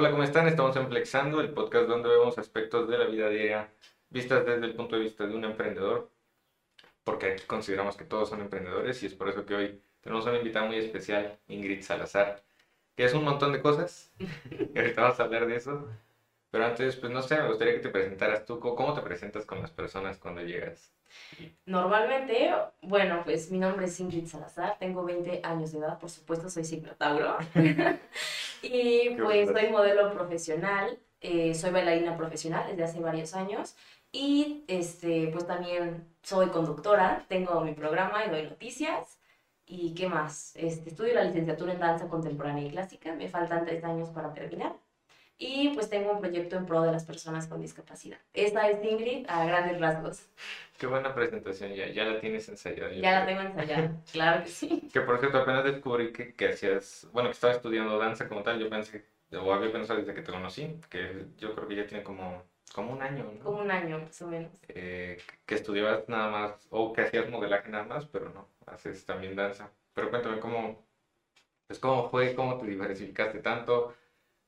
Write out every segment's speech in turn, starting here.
Hola, ¿cómo están? Estamos en Flexando, el podcast donde vemos aspectos de la vida diaria vistas desde el punto de vista de un emprendedor, porque aquí consideramos que todos son emprendedores y es por eso que hoy tenemos una invitada muy especial, Ingrid Salazar, que es un montón de cosas, y ahorita vamos a hablar de eso, pero antes, pues no sé, me gustaría que te presentaras tú, ¿cómo te presentas con las personas cuando llegas? Normalmente, bueno, pues mi nombre es Ingrid Salazar, tengo 20 años de edad, por supuesto soy ciclotauro. y pues soy modelo profesional, eh, soy bailarina profesional desde hace varios años y este, pues también soy conductora, tengo mi programa y doy noticias. ¿Y qué más? Este, estudio la licenciatura en danza contemporánea y clásica, me faltan tres años para terminar. Y pues tengo un proyecto en pro de las personas con discapacidad. Esta es Ingrid a grandes rasgos. Qué buena presentación, ya, ya la tienes ensayada. Ya la tengo ensayada, claro que sí. Que por cierto, apenas descubrí que, que hacías, bueno, que estaba estudiando danza como tal, yo pensé, o había pensado desde que te conocí, que yo creo que ya tiene como como un año, ¿no? Como un año, más o menos. Eh, que estudiabas nada más, o que hacías modelaje nada más, pero no, haces también danza. Pero cuéntame cómo, pues cómo fue, cómo te diversificaste tanto,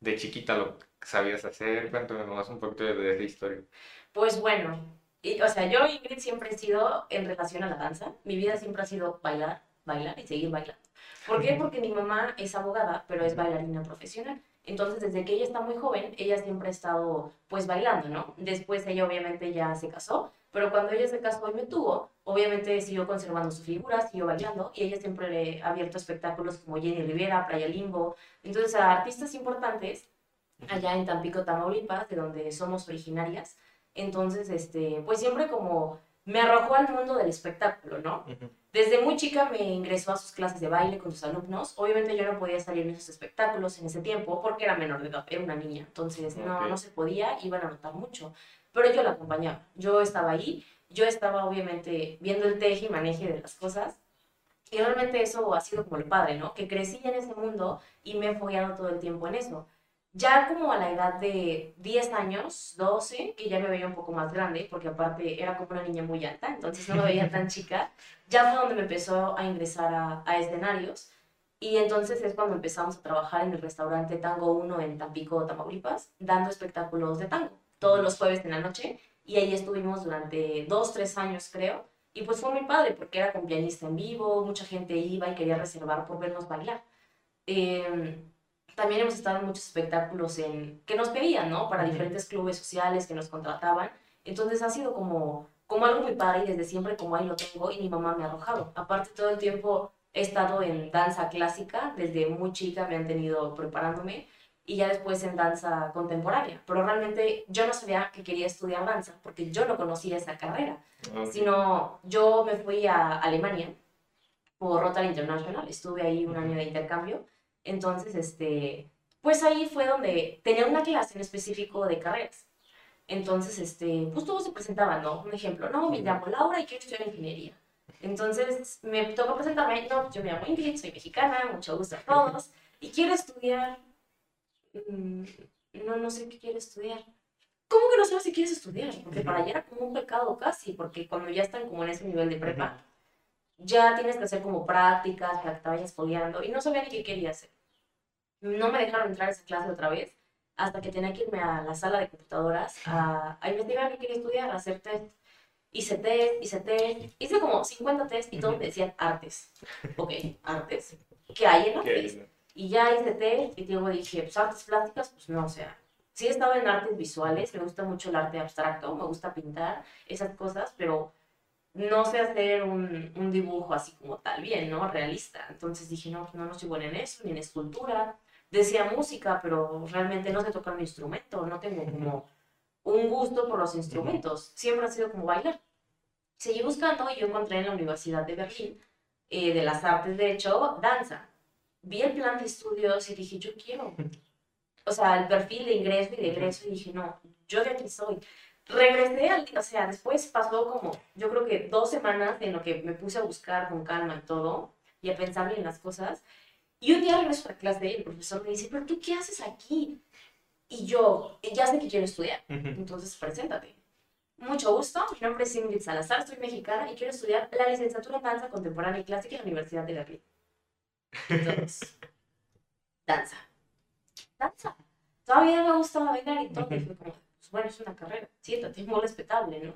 de chiquita lo sabías hacer, cuéntame más un poquito de, esa historia. Pues bueno, y, o sea, yo Ingrid siempre he sido en relación a la danza, mi vida siempre ha sido bailar, bailar y seguir bailando. ¿Por qué? Porque mi mamá es abogada, pero es bailarina profesional. Entonces, desde que ella está muy joven, ella siempre ha estado pues bailando, ¿no? Después ella obviamente ya se casó, pero cuando ella se casó y me tuvo, obviamente siguió conservando su figura, siguió bailando y ella siempre le ha abierto espectáculos como Jenny Rivera, Playa Limbo, entonces a artistas importantes allá en Tampico, Tamaulipas, de donde somos originarias. Entonces, este, pues siempre como me arrojó al mundo del espectáculo, ¿no? Desde muy chica me ingresó a sus clases de baile con sus alumnos. Obviamente yo no podía salir en esos espectáculos en ese tiempo porque era menor de edad, era una niña. Entonces no, no se podía, iban a notar mucho. Pero yo la acompañaba. Yo estaba ahí, yo estaba obviamente viendo el teje y maneje de las cosas. Y realmente eso ha sido como el padre, ¿no? Que crecí en ese mundo y me he fogueado todo el tiempo en eso. Ya como a la edad de 10 años, 12, que ya me veía un poco más grande, porque aparte era como una niña muy alta, entonces no me veía tan chica, ya fue donde me empezó a ingresar a, a escenarios. Y entonces es cuando empezamos a trabajar en el restaurante Tango 1 en Tampico, Tamaulipas, dando espectáculos de tango, todos los jueves en la noche. Y ahí estuvimos durante dos, tres años, creo. Y pues fue muy padre, porque era con pianista en vivo, mucha gente iba y quería reservar por vernos bailar. Eh, también hemos estado en muchos espectáculos en, que nos pedían, ¿no? Para diferentes clubes sociales que nos contrataban. Entonces ha sido como, como algo muy padre y desde siempre como ahí lo tengo y mi mamá me ha arrojado. Aparte todo el tiempo he estado en danza clásica, desde muy chica me han tenido preparándome y ya después en danza contemporánea. Pero realmente yo no sabía que quería estudiar danza porque yo no conocía esa carrera, sino yo me fui a Alemania por Rotary International, estuve ahí un año de intercambio entonces, este, pues ahí fue donde tenía una clase en específico de carreras. Entonces, este, pues todos se presentaban, ¿no? Un ejemplo, no, me llamo Laura y quiero estudiar ingeniería. Entonces, me tocó presentarme, no, yo me llamo Ingrid, soy mexicana, mucho gusto a todos, y quiero estudiar, mm, no, no sé qué quiero estudiar. ¿Cómo que no sabes si quieres estudiar? Porque para allá era como un pecado casi, porque cuando ya están como en ese nivel de prepa, ya tienes que hacer como prácticas para que te vayas fogueando y no sabía ni qué quería hacer. No me dejaron entrar a esa clase otra vez hasta que tenía que irme a la sala de computadoras a, a investigar qué quería estudiar, a hacer test. Hice test, hice test, hice como 50 test y todos me decían artes. Ok, artes. ¿Qué hay en artes? Y ya hice test y luego dije, pues artes plásticas, pues no, o sea, sí he estado en artes visuales, me gusta mucho el arte abstracto, me gusta pintar, esas cosas, pero no sé hacer un, un, dibujo así como tal, bien, ¿no? Realista. Entonces dije, no, no, no soy buena en eso, ni en escultura. Decía música, pero realmente no sé tocar un instrumento, no tengo como un gusto por los instrumentos. Siempre ha sido como bailar. Seguí buscando y yo encontré en la Universidad de Berlín, eh, de las artes, de hecho, danza. Vi el plan de estudios y dije, yo quiero. O sea, el perfil de ingreso y de egreso y dije, no, yo de aquí soy. Regresé al o sea, después pasó como, yo creo que dos semanas en lo que me puse a buscar con calma y todo, y a pensar bien las cosas. Y un día regreso a la clase y el profesor me dice, pero tú qué haces aquí? Y yo, ya sé que quiero estudiar, entonces preséntate. Mucho gusto, mi nombre es Ingrid Salazar, soy mexicana y quiero estudiar la licenciatura en danza contemporánea y clásica en la Universidad de Berlín. Entonces, danza. Danza. todavía me gustaba bailar y todo. Y fue como, pues bueno, es una carrera, siéntate, muy respetable, ¿no?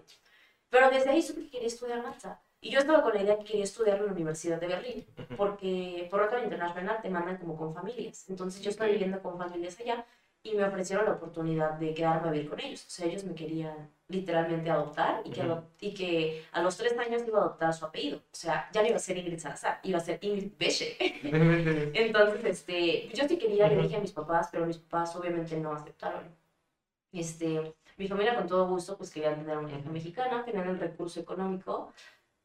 Pero desde ahí supe que quería estudiar danza. Y yo estaba con la idea que quería estudiar en la Universidad de Berlín, porque por otro internacional te mandan como con familias. Entonces yo estaba viviendo con familias allá y me ofrecieron la oportunidad de quedarme a vivir con ellos. O sea, ellos me querían literalmente adoptar y que, Ujú. y que a los tres años iba a adoptar su apellido. O sea, ya no iba a ser Ingrid Salazar, iba a ser Ingrid Beche. Entonces, este, yo sí quería, le Ujú. dije a mis papás, pero mis papás obviamente no aceptaron. Este, mi familia con todo gusto, pues querían tener una hija mexicana, tenían el recurso económico,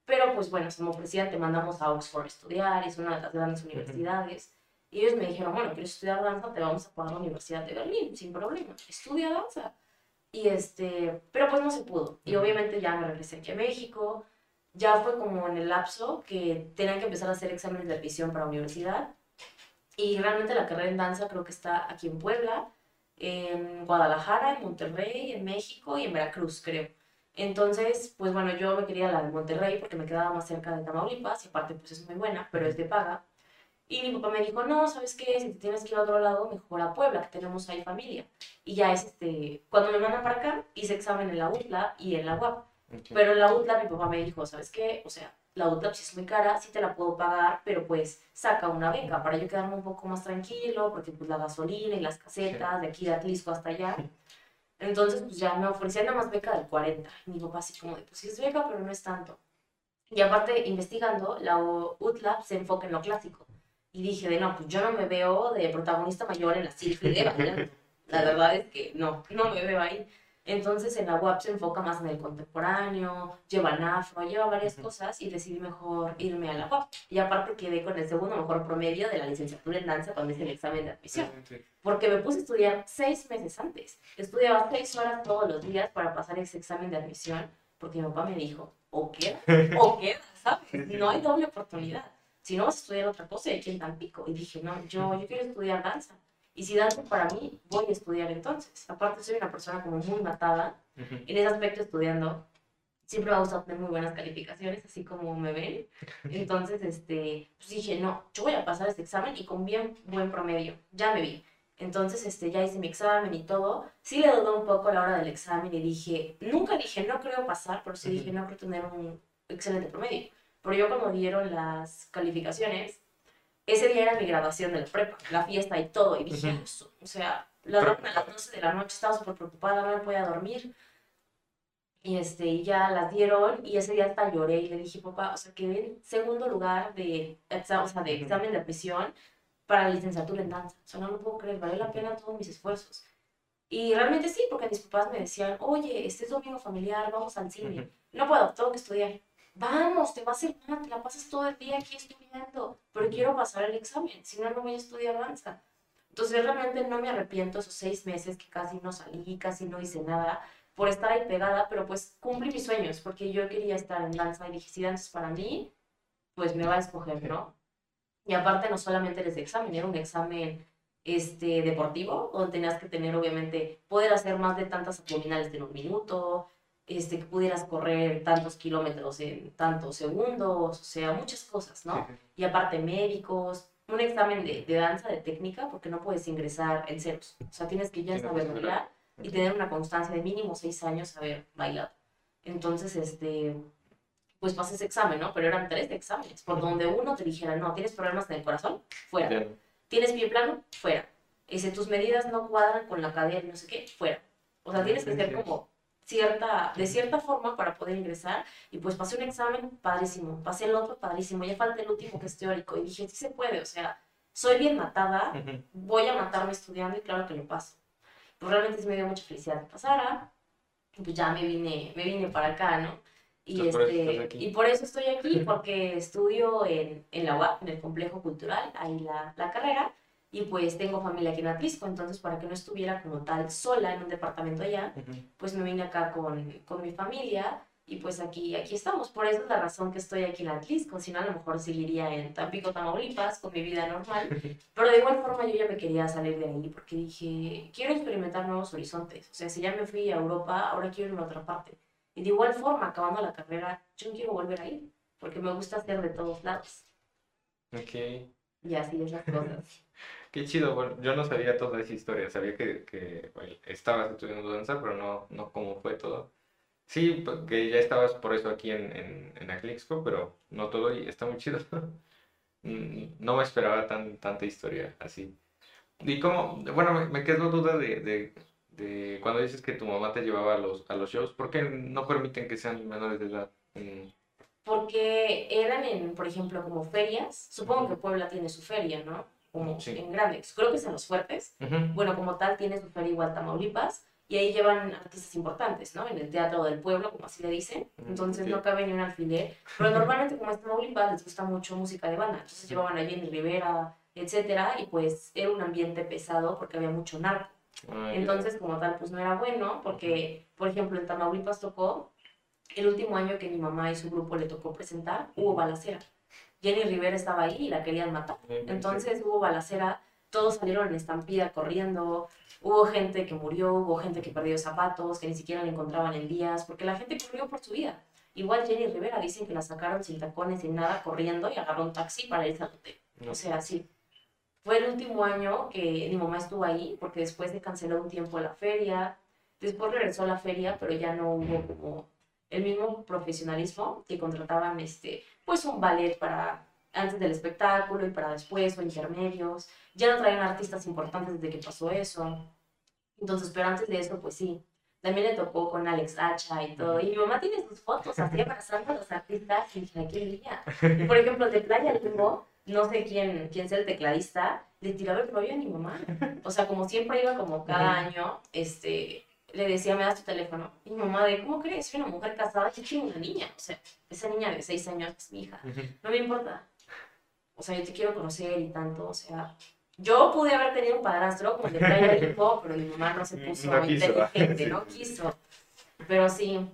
pero pues bueno, se me ofrecían, te mandamos a Oxford a estudiar, es una de las grandes universidades. Y ellos me dijeron, bueno, ¿quieres estudiar danza? Te vamos a pagar la Universidad de Berlín, sin problema, estudia danza. Y este, pero pues no se pudo. Y obviamente ya me regresé aquí a México. Ya fue como en el lapso que tenían que empezar a hacer exámenes de admisión para la universidad. Y realmente la carrera en danza creo que está aquí en Puebla, en Guadalajara, en Monterrey, en México y en Veracruz, creo. Entonces, pues bueno, yo me quería la de Monterrey porque me quedaba más cerca de Tamaulipas y aparte pues es muy buena, pero es de paga. Y mi papá me dijo, no, ¿sabes qué? Si te tienes que ir a otro lado, mejor a Puebla, que tenemos ahí familia. Y ya es este, cuando me mandan para acá, hice examen en la UTLA y en la UAP. Pero en la UTLA mi papá me dijo, ¿sabes qué? O sea, la sí es muy cara, sí te la puedo pagar, pero pues saca una beca para yo quedarme un poco más tranquilo, porque pues la gasolina y las casetas de aquí de Atlisco hasta allá. Entonces pues ya me ofrecían nada más beca del 40. Y mi papá así como de, pues sí es beca, pero no es tanto. Y aparte, investigando, la UTLA se enfoca en lo clásico. Y dije, de no, pues yo no me veo de protagonista mayor en la Silfide bailando. La verdad es que no, no me veo ahí. Entonces en la UAP se enfoca más en el contemporáneo, lleva el afro, lleva varias Ujú. cosas y decidí mejor irme a la UAP. Y aparte quedé con el segundo mejor promedio de la licenciatura en danza cuando hice el examen de admisión. Porque me puse a estudiar seis meses antes. Estudiaba seis horas todos los días para pasar ese examen de admisión porque mi papá me dijo, o queda, o queda, ¿sabes? No hay doble oportunidad. Si no vas a estudiar otra cosa, hay quien Tampico. Y dije, no, yo, yo quiero estudiar danza. Y si danza para mí, voy a estudiar entonces. Aparte, soy una persona como muy matada en ese aspecto estudiando. Siempre me ha gustado tener muy buenas calificaciones, así como me ven. Entonces, este, pues dije, no, yo voy a pasar este examen y con bien buen promedio. Ya me vi. Entonces, este, ya hice mi examen y todo. Sí le dudé un poco a la hora del examen y dije, nunca dije, no creo pasar, pero sí dije, no creo tener un excelente promedio. Pero yo cuando dieron las calificaciones, ese día era mi graduación de la prepa, la fiesta y todo. Y dije, Ujú. "Eso", o sea, la a las 12 de la noche, estaba súper preocupada, no me podía dormir. Y este, ya las dieron y ese día hasta lloré y le dije, papá, o sea, quedé en segundo lugar de, o sea, de examen de admisión para la licenciatura en danza. O sea, no lo puedo creer, valió la pena todos mis esfuerzos. Y realmente sí, porque mis papás me decían, oye, este es domingo familiar, vamos al cine. No puedo, tengo que estudiar. Vamos, te va a hacer mal, te la pasas todo el día aquí estudiando, pero quiero pasar el examen, si no, no voy a estudiar danza. Entonces realmente no me arrepiento esos seis meses que casi no salí, casi no hice nada por estar ahí pegada, pero pues cumplí mis sueños, porque yo quería estar en danza y dije, si danza es para mí, pues me va a escoger, ¿no? Y aparte no solamente era ese examen, era un examen este, deportivo, donde tenías que tener, obviamente, poder hacer más de tantas abdominales en un minuto, este, que pudieras correr tantos kilómetros en tantos segundos, o sea, muchas cosas, ¿no? Y aparte médicos, un examen de, de danza, de técnica, porque no puedes ingresar en ceros. O sea, tienes que ya Sí, saber bailar y tener una constancia de mínimo seis años haber bailado. Entonces, este, pues pasé ese examen, ¿no? Pero eran tres exámenes, por donde uno te dijera, no, tienes problemas en el corazón, fuera. Ya. Tienes pie plano, fuera. Ese, tus medidas no cuadran con la cadera, no sé qué, fuera. O sea, tienes que ser como cierta, de cierta forma para poder ingresar. Y pues pasé un examen padrísimo, pasé el otro padrísimo, ya falta el último que es teórico. Y dije, sí se puede, o sea, soy bien matada, voy a matarme estudiando y claro que lo paso. Pues realmente sí me dio mucha felicidad que pasara. Pues ya me vine, me vine para acá, ¿no? Y, por este, aquí. y por eso estoy aquí, porque estudio en, en la UAP, en el complejo cultural, ahí la, la carrera, y pues tengo familia aquí en Atlisco, entonces para que no estuviera como tal sola en un departamento allá, Ujú. pues me vine acá con, con mi familia y pues aquí, aquí estamos. Por eso es la razón que estoy aquí en Atlisco, si no a lo mejor seguiría en Tampico, Tamaulipas, con mi vida normal. Pero de igual forma yo ya me quería salir de ahí porque dije, quiero experimentar nuevos horizontes. O sea, si ya me fui a Europa, ahora quiero ir a otra parte. Y de igual forma, acabando la carrera, yo no quiero volver a ir porque me gusta hacer de todos lados. Ok. Y así es las cosas. Qué chido, bueno, yo no sabía toda esa historia, sabía que, que bueno, estabas estudiando danza, pero no, no cómo fue todo. Sí, que ya estabas por eso aquí en, en, en Aclixco, pero no todo y está muy chido. Mm, no me esperaba tan, tanta historia así. Y como, bueno, me, me quedó duda de, de, de cuando dices que tu mamá te llevaba a los, a los shows, ¿por qué no permiten que sean menores de edad? Mm, Porque eran en, por ejemplo, como ferias. Supongo que Puebla tiene su feria, ¿no? Como Sí. en grandes. Creo que es en los fuertes. ujú, Bueno, como tal, tiene su feria igual Tamaulipas. Y ahí llevan artistas importantes, ¿no? En el teatro del pueblo, como así le dicen. Entonces ok. no cabe ni un alfiler. Pero normalmente, como es Tamaulipas, les gusta mucho música de banda. Entonces llevaban a Jenny Rivera, etcétera. Y pues era un ambiente pesado porque había mucho narco. ya. Entonces, como tal, pues no era bueno, porque, por ejemplo, en Tamaulipas tocó, el último año que mi mamá y su grupo le tocó presentar, hubo balacera. Jenny Rivera estaba ahí y la querían matar. Entonces hubo balacera, todos salieron en estampida corriendo, hubo gente que murió, hubo gente que perdió zapatos, que ni siquiera la encontraban en días, porque la gente corrió por su vida. Igual Jenny Rivera dicen que la sacaron sin tacones, sin nada, corriendo y agarró un taxi para irse al hotel. No. O sea, sí. Fue el último año que mi mamá estuvo ahí, porque después se canceló un tiempo la feria, después regresó a la feria, pero ya no hubo como el mismo profesionalismo que contrataban, este, pues un ballet para antes del espectáculo y para después o intermedios. Ya no traían artistas importantes desde que pasó eso. Entonces, pero antes de eso, pues sí. También le tocó con Alex Hacha y todo. Y mi mamá tiene sus fotos así abrazando a los artistas y dije, qué día. Y por ejemplo, de Playa Limbo, no sé quién, quién sea el tecladista, le tiraba el rollo a mi mamá. O sea, como siempre iba como cada año, este, le decía, me das tu teléfono. Y mi mamá de, ¿cómo crees? Soy una mujer casada, yo quiero una niña. O sea, esa niña de seis años es mi hija. No me importa. O sea, yo te quiero conocer y tanto. O sea, yo pude haber tenido un padrastro como el de Playa Limbo, pero mi mamá no se puso No quiso. inteligente, Sí. no quiso. Pero sí,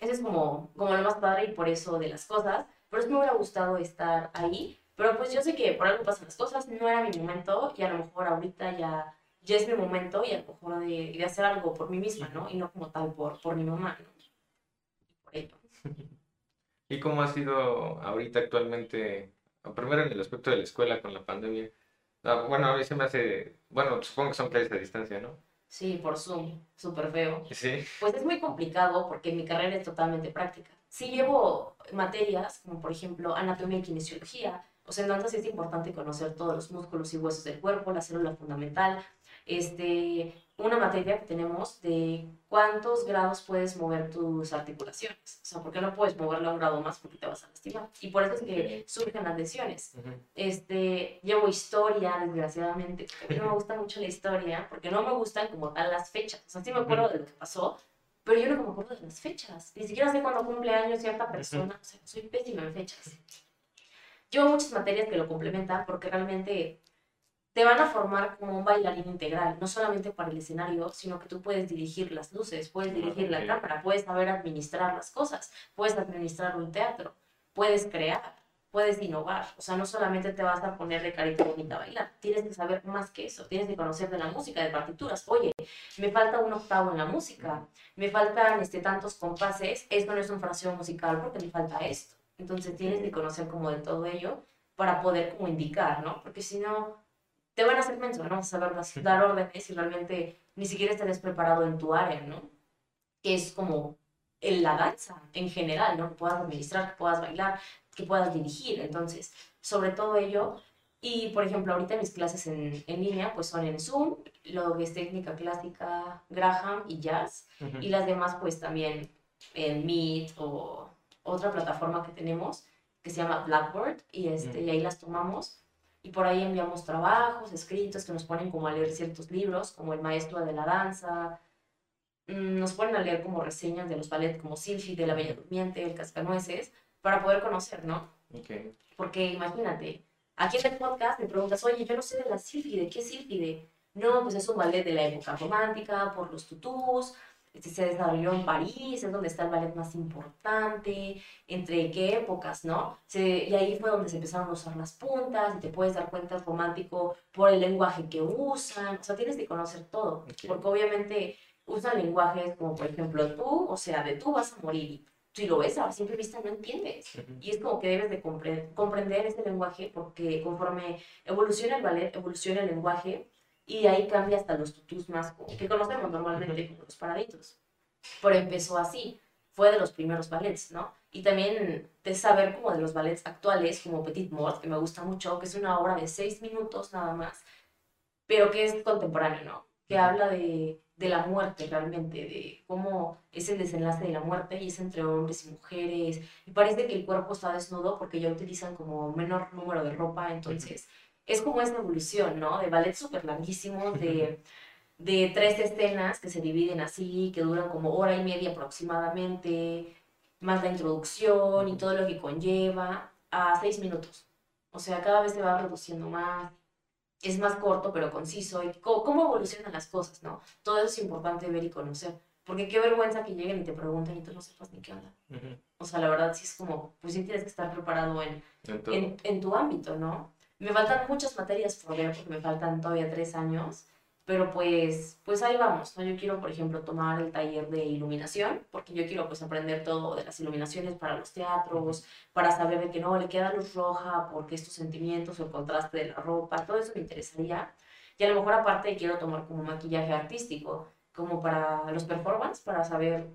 eso es como, como lo más padre y por eso de las cosas. Pero sí me hubiera gustado estar ahí. Pero pues yo sé que por algo pasan las cosas, no era mi momento y a lo mejor ahorita ya, ya es mi momento y a lo mejor de, de hacer algo por mí misma, ¿no? Y no como tal por, por mi mamá, ¿no? Por ello. ¿Y cómo ha sido ahorita actualmente, primero en el aspecto de la escuela con la pandemia? Ah, bueno, a mí se me hace, bueno, supongo que son clases a distancia, ¿no? Sí, por Zoom, súper feo. Sí. Pues es muy complicado porque mi carrera es totalmente práctica. Sí llevo materias como por ejemplo anatomía y kinesiología, o sea, en danza sí es importante conocer todos los músculos y huesos del cuerpo, la célula fundamental. Este, una materia que tenemos de cuántos grados puedes mover tus articulaciones. O sea, porque no puedes moverla a un grado más porque te vas a lastimar. Y por eso es que surgen las lesiones. Este, llevo historia, desgraciadamente. A mí no me gusta mucho la historia, porque no me gustan como tal las fechas. O sea, sí me acuerdo de lo que pasó, pero yo no me acuerdo de las fechas. Ni siquiera sé cuándo cumple años cierta persona. O sea, soy pésima en fechas. Llevo muchas materias que lo complementan porque realmente te van a formar como un bailarín integral, no solamente para el escenario, sino que tú puedes dirigir las luces, puedes dirigir la cámara, puedes saber administrar las cosas, puedes administrar un teatro, puedes crear, puedes innovar. O sea, no solamente te vas a poner de carita bonita a bailar, tienes que saber más que eso, tienes que conocer de la música, de partituras. Oye, me falta un octavo en la música, me faltan este, tantos compases, esto no es un fraseo musical porque me falta esto. Entonces tienes que conocer como de todo ello para poder como indicar, ¿no? Porque si no, te van a hacer menso, no vas a saber das- dar órdenes y realmente ni siquiera estarías preparado en tu área, ¿no? Que es como en la danza en general, ¿no? Que puedas administrar, que puedas bailar, que puedas dirigir. Entonces, sobre todo ello. Y, por ejemplo, ahorita mis clases en, en línea, pues son en Zoom, lo que es técnica clásica, Graham y jazz. Y las demás, pues también en Meet o otra plataforma que tenemos que se llama Blackboard y, este, y ahí las tomamos. Y por ahí enviamos trabajos, escritos que nos ponen como a leer ciertos libros, como El Maestro de la Danza. Mm, Nos ponen a leer como reseñas de los ballet como Silfi, de La Bella Durmiente, El Cascanueces, para poder conocer, ¿no? Ok. Porque imagínate, aquí en el podcast me preguntas, oye, yo no sé de la sílfide, ¿qué es sílfide? No, pues es un ballet de la época romántica, por los tutús, se desarrolló en París, es donde está el ballet más importante, entre qué épocas, ¿no? Se- y ahí fue donde se empezaron a usar las puntas, y te puedes dar cuenta romántico por el lenguaje que usan, o sea, tienes que conocer todo, Ok. porque obviamente usan lenguajes como, por ejemplo, tú, o sea, de tú vas a morir, si lo ves a simple vista no entiendes. Y es como que debes de comprender este lenguaje porque conforme evoluciona el ballet, evoluciona el lenguaje y ahí cambia hasta los tutus más que conocemos normalmente como los paraditos. Pero empezó así, fue de los primeros ballets, ¿no? Y también de saber como de los ballets actuales, como Petit Mort, que me gusta mucho, que es una obra de seis minutos nada más, pero que es contemporáneo, ¿no? Que habla de, de la muerte realmente, de cómo es el desenlace de la muerte y es entre hombres y mujeres. Y parece que el cuerpo está desnudo porque ya utilizan como menor número de ropa, entonces es como esa evolución, ¿no? De ballet súper larguísimos, de, de tres escenas que se dividen así, que duran como hora y media aproximadamente, más la introducción y todo lo que conlleva, a seis minutos. O sea, cada vez se va reduciendo más, es más corto pero conciso, y cómo, evolucionan las cosas, ¿no? Todo eso es importante ver y conocer. Porque qué vergüenza que lleguen y te pregunten y tú no sepas ni qué onda. O sea, la verdad sí es como, pues sí tienes que estar preparado en, en, en tu ámbito, ¿no? Me faltan muchas materias por ver porque me faltan todavía tres años, pero pues, pues ahí vamos, ¿no? Yo quiero, por ejemplo, tomar el taller de iluminación, porque yo quiero pues aprender todo de las iluminaciones para los teatros, para saber de que no, le queda luz roja, porque estos sentimientos el contraste de la ropa, todo eso me interesaría. Y a lo mejor aparte quiero tomar como maquillaje artístico, como para los performance, para saber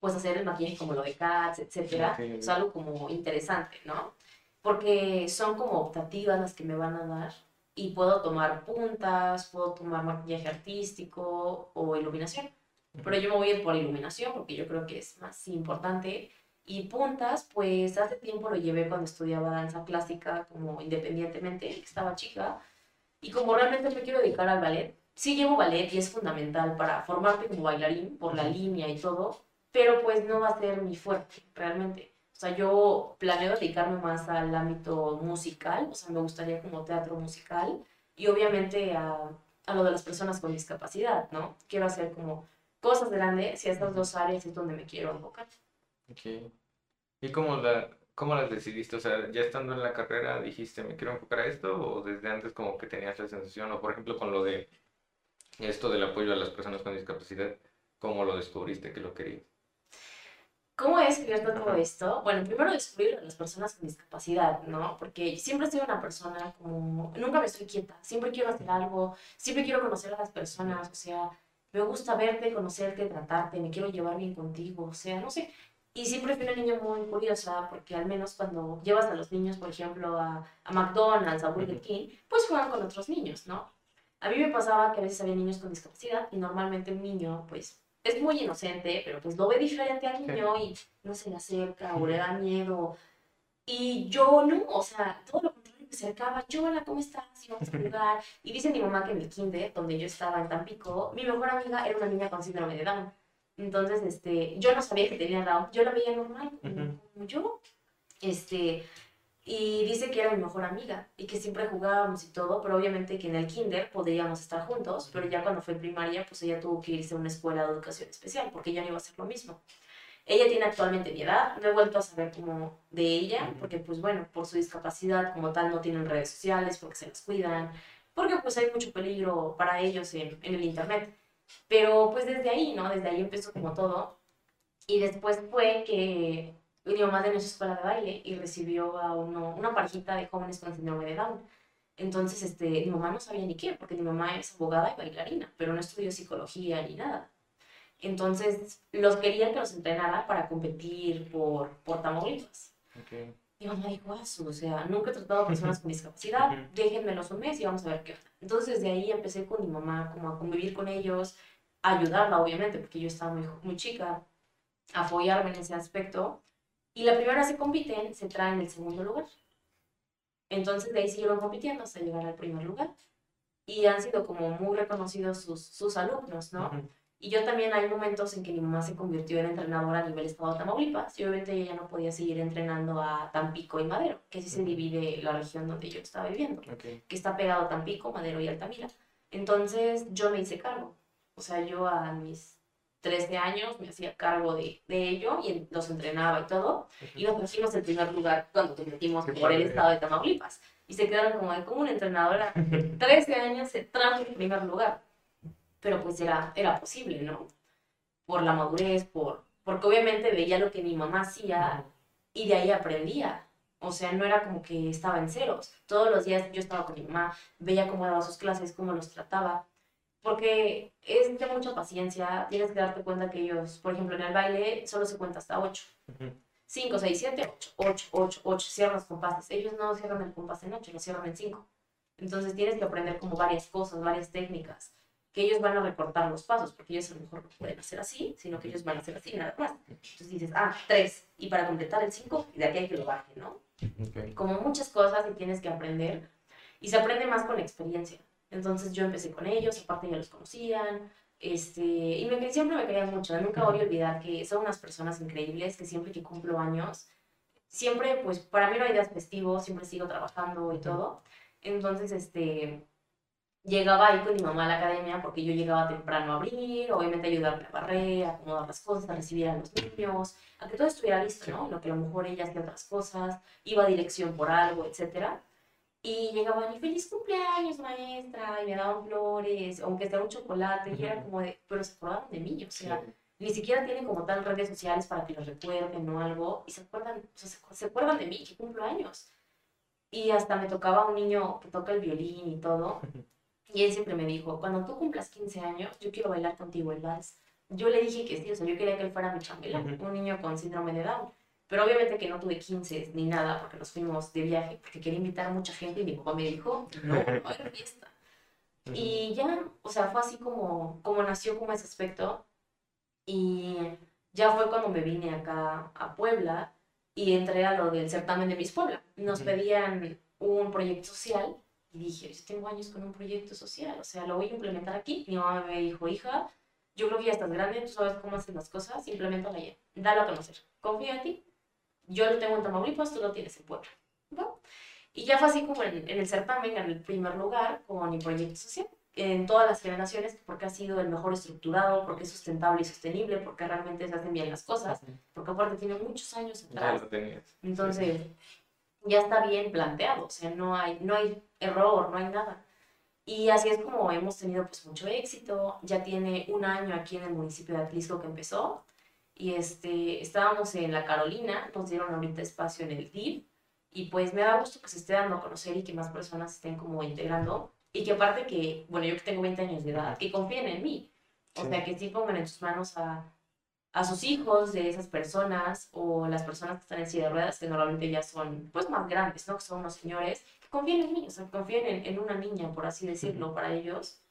pues hacer el maquillaje como lo de Cats, etcétera, es algo como interesante, ¿no? Porque son como optativas las que me van a dar y puedo tomar puntas, puedo tomar maquillaje artístico o iluminación. Pero yo me voy a ir por iluminación porque yo creo que es más importante. Y puntas, pues hace tiempo lo llevé cuando estudiaba danza clásica como independientemente, estaba chica. Y como realmente me quiero dedicar al ballet, sí llevo ballet y es fundamental para formarte como bailarín por la línea y todo, pero pues no va a ser mi fuerte realmente. O sea, yo planeo dedicarme más al ámbito musical, o sea, me gustaría como teatro musical y obviamente a, a lo de las personas con discapacidad, ¿no? Quiero hacer como cosas grandes y estas dos áreas es donde me quiero enfocar. Ok. ¿Y cómo, la, cómo las decidiste? O sea, ya estando en la carrera dijiste, ¿me quiero enfocar a esto? ¿O desde antes como que tenías la sensación? O por ejemplo con lo de esto del apoyo a las personas con discapacidad, ¿cómo lo descubriste que lo querías? ¿Cómo he descubierto todo esto? Bueno, primero descubrir a las personas con discapacidad, ¿no? Porque siempre sido una persona como, nunca me estoy quieta, siempre quiero hacer algo, siempre quiero conocer a las personas, o sea, me gusta verte, conocerte, tratarte, me quiero llevar bien contigo, o sea, no sé. Y siempre fui una niña muy curiosa, porque al menos cuando llevas a los niños, por ejemplo, a, a McDonald's, a Burger King, pues juegan con otros niños, ¿no? A mí me pasaba que a veces había niños con discapacidad y normalmente un niño, pues, es muy inocente, pero pues lo ve diferente al niño y no se le acerca o le da miedo. Y yo no, o sea, todo lo contrario, me acercaba, yo, hola, ¿cómo estás? Y vamos a jugar. Y dice mi mamá que en el kinder, donde yo estaba en Tampico, mi mejor amiga era una niña con síndrome de Down. Entonces, este, yo no sabía que tenía Down, yo la veía normal, como yo. Este, y dice que era mi mejor amiga y que siempre jugábamos y todo, pero obviamente que en el kinder podríamos estar juntos, pero ya cuando fue primaria, pues ella tuvo que irse a una escuela de educación especial porque ya no iba a ser lo mismo. Ella tiene actualmente mi edad, no he vuelto a saber como de ella, porque pues bueno, por su discapacidad como tal no tienen redes sociales, porque se las cuidan, porque pues hay mucho peligro para ellos en, en el internet. Pero pues desde ahí, ¿no? Desde ahí empezó como todo. Y después fue que mi mamá tenía su escuela de baile y recibió a uno, una parejita de jóvenes con síndrome de Down. Entonces, este, mi mamá no sabía ni qué, porque mi mamá es abogada y bailarina, pero no estudió psicología ni nada. Entonces, los querían que los entrenara para competir por, por Tamaulipas. Okay. Mi mamá dijo, eso, o sea, nunca he tratado a personas con discapacidad, déjenmelos un mes y vamos a ver qué onda. Entonces, de ahí empecé con mi mamá como a convivir con ellos, a ayudarla, obviamente, porque yo estaba muy, muy chica, a apoyarme en ese aspecto. Y la primera se compiten, se traen el segundo lugar. Entonces de ahí siguieron compitiendo hasta llegar al primer lugar. Y han sido como muy reconocidos sus, sus alumnos, ¿no? Y yo también hay momentos en que mi mamá se convirtió en entrenadora a nivel estado de Tamaulipas y obviamente ella no podía seguir entrenando a Tampico y Madero, que así se divide la región donde yo estaba viviendo, que está pegado a Tampico, Madero y Altamira. Entonces yo me hice cargo. O sea, yo a mis 13 años, me hacía cargo de, de ello y los entrenaba y todo. Y nos pusimos en primer lugar cuando competimos por el estado de Tamaulipas. Y se quedaron como de como una entrenadora, 13 años se trajo en primer lugar. Pero pues era, era posible, ¿no? Por la madurez, por, porque obviamente veía lo que mi mamá hacía y de ahí aprendía. O sea, no era como que estaba en ceros. Todos los días yo estaba con mi mamá, veía cómo daba sus clases, cómo los trataba. Porque es de mucha paciencia, tienes que darte cuenta que ellos, por ejemplo, en el baile solo se cuenta hasta 8. 5, 6, 7, 8, 8, 8, 8, cierran los compases. Ellos no cierran el compás en 8, lo cierran en 5. Entonces tienes que aprender como varias cosas, varias técnicas, que ellos van a recortar los pasos, porque ellos a lo mejor no pueden hacer así, sino que ellos van a hacer así nada más. Entonces dices, ah, 3, y para completar el 5, de aquí hay que lo baje, ¿no? Como muchas cosas y tienes que aprender, y se aprende más con experiencia. Entonces yo empecé con ellos, aparte ya los conocían, este, y me, siempre me querían mucho. Nunca voy a olvidar que son unas personas increíbles que siempre que cumplo años, siempre, pues para mí no hay días festivos, siempre sigo trabajando y todo. Entonces, este, llegaba ahí con mi mamá a la academia porque yo llegaba temprano a abrir, obviamente ayudarme a barrer, a acomodar las cosas, a recibir a los niños, a que todo estuviera listo, ¿no? Lo que a lo mejor ella hacía otras cosas, iba a dirección por algo, etcétera. Y llegaban y feliz cumpleaños, maestra, y me daban flores, aunque sea un chocolate, y era como de, pero se acordaban de mí, o sea, ni siquiera tienen como tal redes sociales para que los recuerden o algo, y se acuerdan, o sea, se, acuerdan de mí, que cumplo años. Y hasta me tocaba un niño que toca el violín y todo, y él siempre me dijo, cuando tú cumplas 15 años, yo quiero bailar contigo el vals. Yo le dije que sí, o sea, yo quería que él fuera mi chambelán, un niño con síndrome de Down. Pero obviamente que no tuve 15 ni nada porque nos fuimos de viaje, porque quería invitar a mucha gente y mi papá me dijo, no, no hay fiesta. Y ya, o sea, fue así como, como nació como ese aspecto. Y ya fue cuando me vine acá a Puebla y entré a lo del certamen de Miss Puebla. Nos pedían un proyecto social y dije, yo tengo años con un proyecto social, o sea, lo voy a implementar aquí. Mi mamá me dijo, hija, yo creo que ya estás grande, tú sabes cómo hacen las cosas, implementala ya, dalo a conocer, confío en ti yo lo tengo en Tamaulipas, tú lo tienes en Puebla. Y ya fue así como en, el certamen, en el primer lugar con mi proyecto social, en todas las generaciones, porque ha sido el mejor estructurado, porque es sustentable y sostenible, porque realmente se hacen bien las cosas, porque aparte tiene muchos años atrás. Entonces, ya está bien planteado, o sea, no hay, no hay error, no hay nada. Y así es como hemos tenido pues mucho éxito. Ya tiene un año aquí en el municipio de Atlisco que empezó y este, estábamos en la Carolina, nos dieron ahorita espacio en el DIV y pues me da gusto que se esté dando a conocer y que más personas estén como integrando y que aparte que, bueno, yo que tengo 20 años de edad, que confíen en mí, o sea, que sí pongan en sus manos a, a sus hijos de esas personas o las personas que están en silla de ruedas, que normalmente ya son pues más grandes, ¿no? Que son unos señores, que confíen en mí, o sea, que confíen en, en una niña, por así decirlo, para ellos,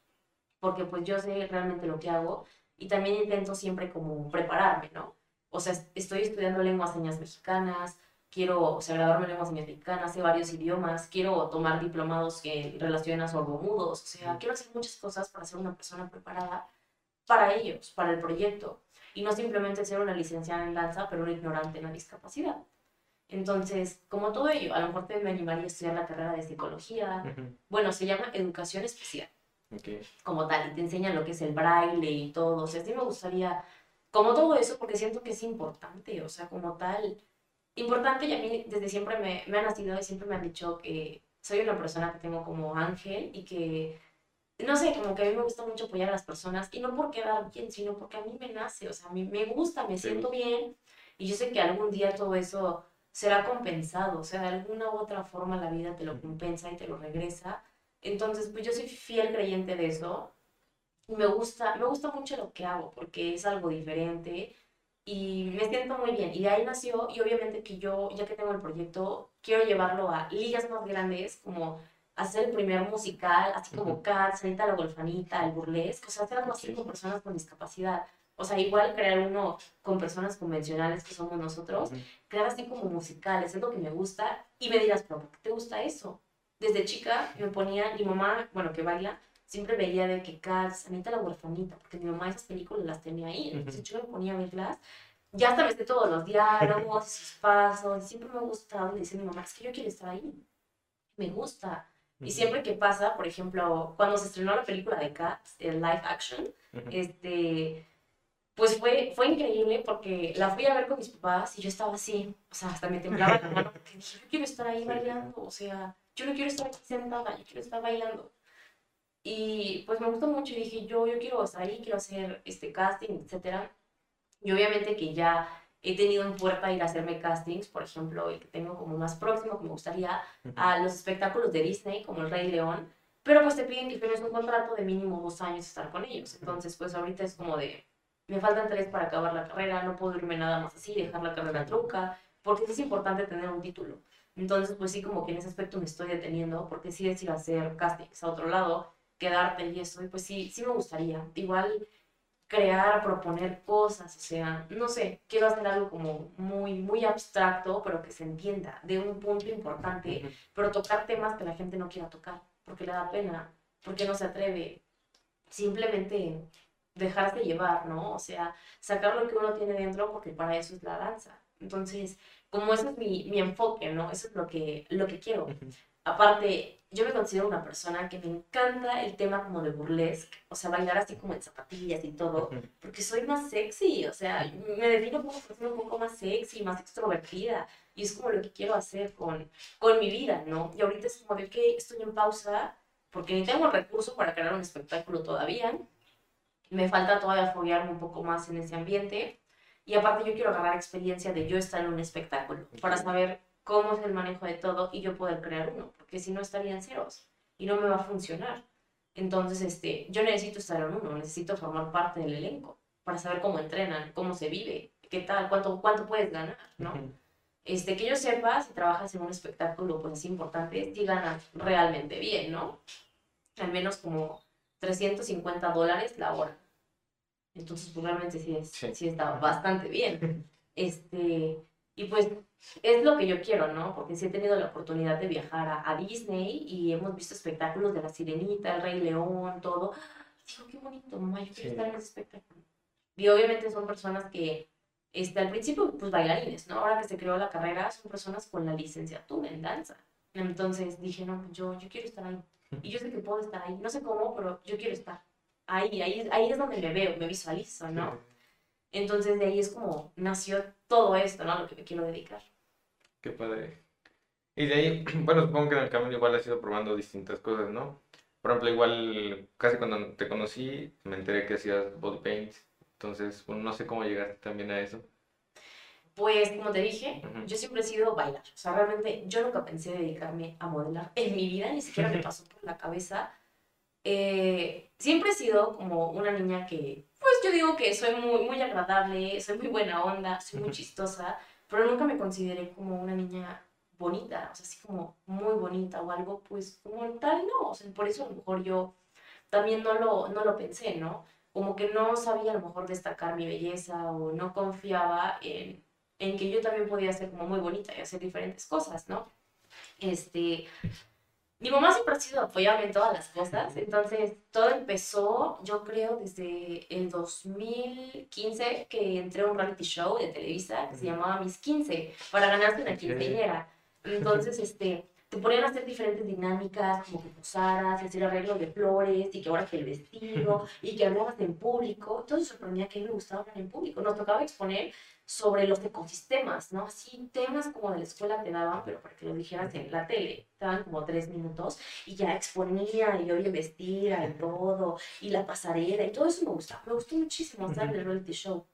porque pues yo sé realmente lo que hago y también intento siempre como prepararme, ¿no? O sea, estoy estudiando lenguas señas mexicanas, quiero, o sea, graduarme en lenguas señas mexicanas, sé varios idiomas, quiero tomar diplomados que relacionan sordomudos, o sea, quiero hacer muchas cosas para ser una persona preparada para ellos, para el proyecto, y no simplemente ser una licenciada en danza, pero una ignorante en la discapacidad. Entonces, como todo ello, a lo mejor me animaría a estudiar la carrera de psicología. Bueno, se llama educación especial como tal, y te enseñan lo que es el braille y todo. O sea, sí me gustaría, como todo eso, porque siento que es importante, o sea, como tal, importante y a mí desde siempre me, me han nacido y siempre me han dicho que soy una persona que tengo como ángel y que, no sé, como que a mí me gusta mucho apoyar a las personas y no por quedar bien, sino porque a mí me nace, o sea, a mí me gusta, me siento bien y yo sé que algún día todo eso será compensado, o sea, de alguna u otra forma la vida te lo compensa y te lo regresa entonces, pues yo soy fiel creyente de eso. Me gusta, me gusta mucho lo que hago porque es algo diferente y me siento muy bien. Y de ahí nació, y obviamente que yo, ya que tengo el proyecto, quiero llevarlo a ligas más grandes, como hacer el primer musical, así como Cats, Sanita la Golfanita, el burlesque, o sea, hacer algo así con personas con discapacidad. O sea, igual crear uno con personas convencionales que somos nosotros, crear así como musicales, es lo que me gusta. Y me dirás, pero ¿por qué te gusta eso? Desde chica me ponía, mi mamá, bueno, que baila, siempre veía de que Cats, Anita la huerfanita, porque mi mamá esas películas las tenía ahí, entonces yo me ponía a verlas. Ya hasta me sé todos los diálogos sus pasos, siempre me ha gustado, y dice mi mamá, es que yo quiero estar ahí, me gusta. Y siempre que pasa, por ejemplo, cuando se estrenó la película de Cats, el live action, este, pues fue, fue increíble porque la fui a ver con mis papás y yo estaba así, o sea, hasta me temblaba la mano porque dije, yo quiero estar ahí bailando, o sea, yo no quiero estar aquí sentada, yo quiero estar bailando. Y pues me gustó mucho y dije, yo, yo quiero estar ahí, quiero hacer este casting, etc. Y obviamente que ya he tenido en puerta ir a hacerme castings, por ejemplo, el que tengo como más próximo, que me gustaría, a los espectáculos de Disney, como El Rey León, pero pues te piden que firmes un contrato de mínimo dos años estar con ellos. Entonces, pues ahorita es como de, me faltan tres para acabar la carrera, no puedo irme nada más así, dejar la carrera truca, porque es importante tener un título. Entonces, pues sí, como que en ese aspecto me estoy deteniendo, porque sí es ir a hacer castings a otro lado, quedarte y eso, y pues sí, sí me gustaría. Igual crear, proponer cosas, o sea, no sé, quiero hacer algo como muy, muy abstracto, pero que se entienda, de un punto importante, pero tocar temas que la gente no quiera tocar, porque le da pena, porque no se atreve, simplemente dejarse llevar, ¿no? O sea, sacar lo que uno tiene dentro, porque para eso es la danza. Entonces, como ese es mi, mi enfoque, ¿no? Eso es lo que, lo que quiero. Aparte, yo me considero una persona que me encanta el tema como de burlesque, o sea, bailar así como en zapatillas y todo, porque soy más sexy, o sea, me defino como persona un poco más sexy, más extrovertida, y es como lo que quiero hacer con, con mi vida, ¿no? Y ahorita es como de que estoy en pausa, porque ni tengo recurso para crear un espectáculo todavía, me falta todavía foguearme un poco más en ese ambiente, y aparte yo quiero agarrar experiencia de yo estar en un espectáculo, para saber cómo es el manejo de todo y yo poder crear uno, porque si no estarían ceros y no me va a funcionar. Entonces, este, yo necesito estar en uno, necesito formar parte del elenco para saber cómo entrenan, cómo se vive, qué tal, cuánto, cuánto puedes ganar, ¿no? Este, que yo sepa, si trabajas en un espectáculo, pues es importante, si ganas realmente bien, ¿no? Al menos como 350 dólares la hora. Entonces, pues realmente sí, es, sí está bastante bien. Este, y pues es lo que yo quiero, ¿no? Porque sí he tenido la oportunidad de viajar a, Disney y hemos visto espectáculos de La Sirenita, El Rey León, todo. Digo, qué bonito, mamá, yo quiero estar en ese espectáculo. Y obviamente son personas que, este, al principio, pues bailarines, ¿no? Ahora que se creó la carrera, son personas con la licenciatura en danza. Entonces dije, no, yo, yo quiero estar ahí. Y yo sé que puedo estar ahí. No sé cómo, pero yo quiero estar ahí. Ahí, ahí es donde me veo, me visualizo, ¿no? Entonces de ahí es como nació todo esto, ¿no? Lo que me quiero dedicar. Qué padre. Y de ahí, bueno, supongo que en el camino igual has ido probando distintas cosas, ¿no? Por ejemplo, igual casi cuando te conocí me enteré que hacías body paint. Entonces, bueno, no sé cómo llegaste también a eso. Pues, como te dije, yo siempre he sido bailar. O sea, realmente yo nunca pensé dedicarme a modelar en mi vida, ni siquiera me pasó por la cabeza. Eh, siempre he sido como una niña que, pues yo digo que soy muy, muy agradable, soy muy buena onda, soy muy chistosa pero nunca me consideré como una niña bonita, o sea, así como muy bonita o algo, pues como tal, no, o sea, por eso a lo mejor yo también no lo, no lo pensé, ¿no? Como que no sabía a lo mejor destacar mi belleza o no confiaba en, en que yo también podía ser como muy bonita y hacer diferentes cosas, ¿no? Este, mi mamá siempre ha sido apoyable en todas las cosas, entonces todo empezó, yo creo, desde el 2015 que entré a un reality show de Televisa que se llamaba Mis 15 para ganarse una quinceañera. Entonces, este, te ponían a hacer diferentes dinámicas, como que posaras, hacer arreglos de flores, y que ahora que el vestido, y que hablabas en público. Todo sorprendía que a me gustaba hablar en público. Nos tocaba exponer sobre los ecosistemas, ¿no? Así temas como de la escuela te daban, pero para que lo dijeras en la tele, te daban como tres minutos y ya exponía y oye vestida y todo, y la pasarela y todo eso me gustaba. Me gustó muchísimo hacer el reality show.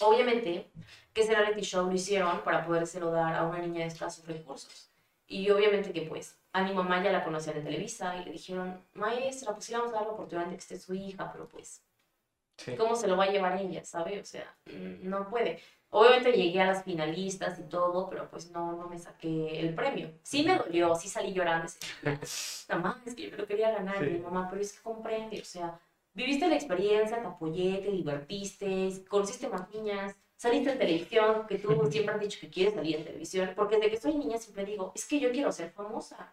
Obviamente que ese reality show lo hicieron para podérselo dar a una niña de escasos recursos. Y obviamente que pues a mi mamá ya la conocía de Televisa y le dijeron, maestra, pues íbamos a dar la oportunidad de que esté su hija, pero pues, ¿cómo se lo va a llevar ella, sabe? O sea, no puede. Obviamente llegué a las finalistas y todo, pero pues no, no me saqué el premio. Sí me dolió, sí salí llorando. Mamá, es que yo lo quería ganar. mi mamá, pero es que comprende, o sea, viviste la experiencia, te apoyé, te divertiste, conociste más niñas, saliste en televisión, que tú siempre has dicho que quieres salir en televisión, porque desde que soy niña siempre digo, es que yo quiero ser famosa.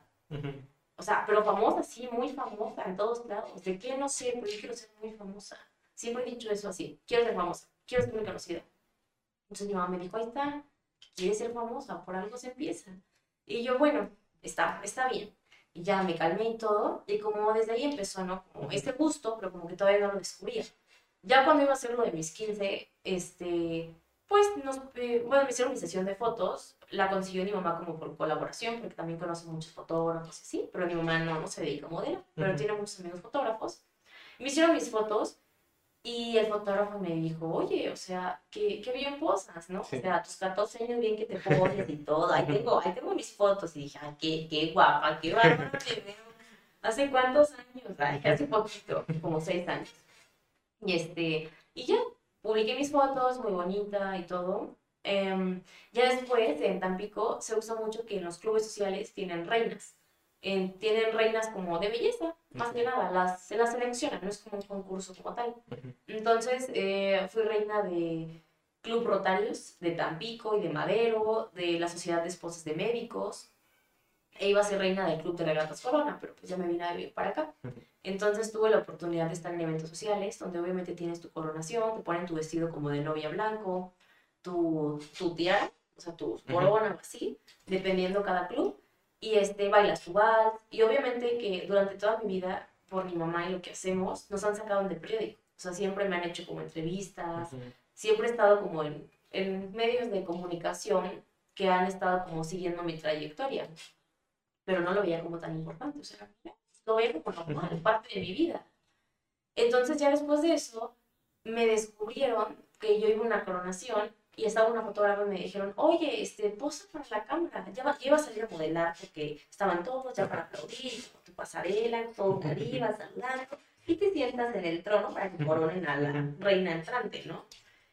O sea, pero famosa, sí, muy famosa en todos lados. ¿De qué? No sé, pero yo quiero ser muy famosa. Siempre he dicho eso así, quiero ser famosa, quiero ser muy conocida. Entonces mi mamá me dijo, ahí está, quieres ser famosa, por algo se empieza. Y yo, bueno, está, está bien. Y ya me calmé y todo, y como desde ahí empezó, ¿no? Como este gusto, pero como que todavía no lo descubría. Ya cuando iba a hacer lo de mis 15, este, pues nos, eh, bueno, me hicieron mi sesión de fotos, la consiguió mi mamá como por colaboración, porque también conoce muchos fotógrafos y así, pero mi mamá no, no se dedica a modelo, pero tiene muchos amigos fotógrafos. Me hicieron mis fotos Y el fotógrafo me dijo, oye, o sea, qué, qué bien posas, ¿no? Sí. O sea, a tus 14 años bien que te poses y todo. Ahí tengo, ahí tengo mis fotos. Y dije, ay, qué, qué guapa, qué bárbara. ¿Hace cuántos años? Ay, hace poquito, como seis años. Y este, y ya, publiqué mis fotos, muy bonita y todo. Em, ya después, en Tampico, se usa mucho que en los clubes sociales tienen reinas. En- tienen reinas como de belleza, más que nada, las, se las seleccionan, no es como un concurso como tal. Entonces, eh, fui reina de Club Rotarios de Tampico y de Madero, de la Sociedad de Esposas de Médicos, e iba a ser reina del Club de Regatas Corona, pero pues ya me vine a vivir para acá. Entonces tuve la oportunidad de estar en eventos sociales, donde obviamente tienes tu coronación, te ponen tu vestido como de novia blanco, tu, tu tiara, o sea, tu corona o así, dependiendo cada club, y este, bailas tu vals, y obviamente que durante toda mi vida, por mi mamá y lo que hacemos, nos han sacado del periódico, o sea, siempre me han hecho como entrevistas, siempre he estado como en, en medios de comunicación que han estado como siguiendo mi trayectoria, pero no lo veía como tan importante, o sea, lo veía como normal, parte de mi vida. Entonces ya después de eso, me descubrieron que yo iba a una coronación y estaba una fotógrafa y me dijeron, oye, este, posa para la cámara, ya, va- ya iba a salir a modelar porque estaban todos ya para aplaudir, tu pasarela, todo arriba, saludando, y te sientas en el trono para que coronen a la reina entrante, ¿no?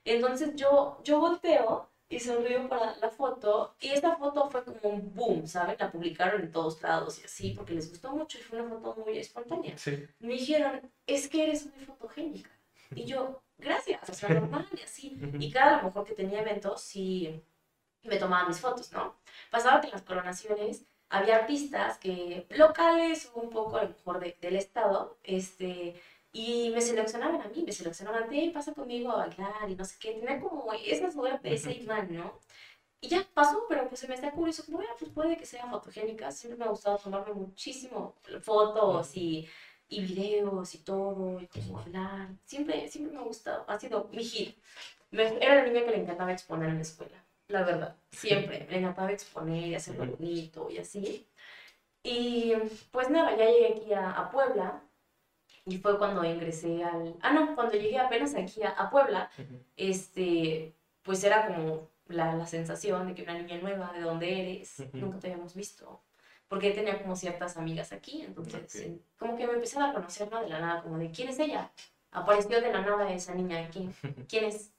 Entonces yo, yo volteo y sonrío para la foto y esta foto fue como un boom, ¿saben? La publicaron en todos lados y así porque les gustó mucho y fue una foto muy espontánea. Sí. Me dijeron, es que eres muy fotogénica. Y yo, gracias, o sea, normal y así. Y cada a lo mejor que tenía eventos, sí me tomaba mis fotos, ¿no? Pasaba que en las coronaciones había artistas que, locales o un poco a lo mejor de- del estado, este, y me seleccionaban a mí, me seleccionaban, de, pasa conmigo a bailar y no sé qué, tenía como esa suerte, ese imán, ¿no? Y ya pasó, pero pues se me hacía curioso, como, "Ah, pues puede que sea fotogénica, siempre me ha gustado tomarme muchísimo fotos y, y videos y todo, y hablar, siempre, siempre me ha gustado, ha sido mi hit. Era la niña que le encantaba exponer en la escuela, la verdad, siempre, me encantaba exponer y hacerlo bonito y así. Y pues nada, ya llegué aquí a, a Puebla y fue cuando ingresé al... Ah, no, cuando llegué apenas aquí a, a Puebla, este, pues era como la, la sensación de que una niña nueva, ¿de dónde eres? Ujú. Nunca te habíamos visto. Porque tenía como ciertas amigas aquí, entonces Ok. eh, como que me empezaron a conocer, ¿no? De la nada, como de, ¿quién es ella? Apareció de la nada esa niña aquí. ¿Quién es?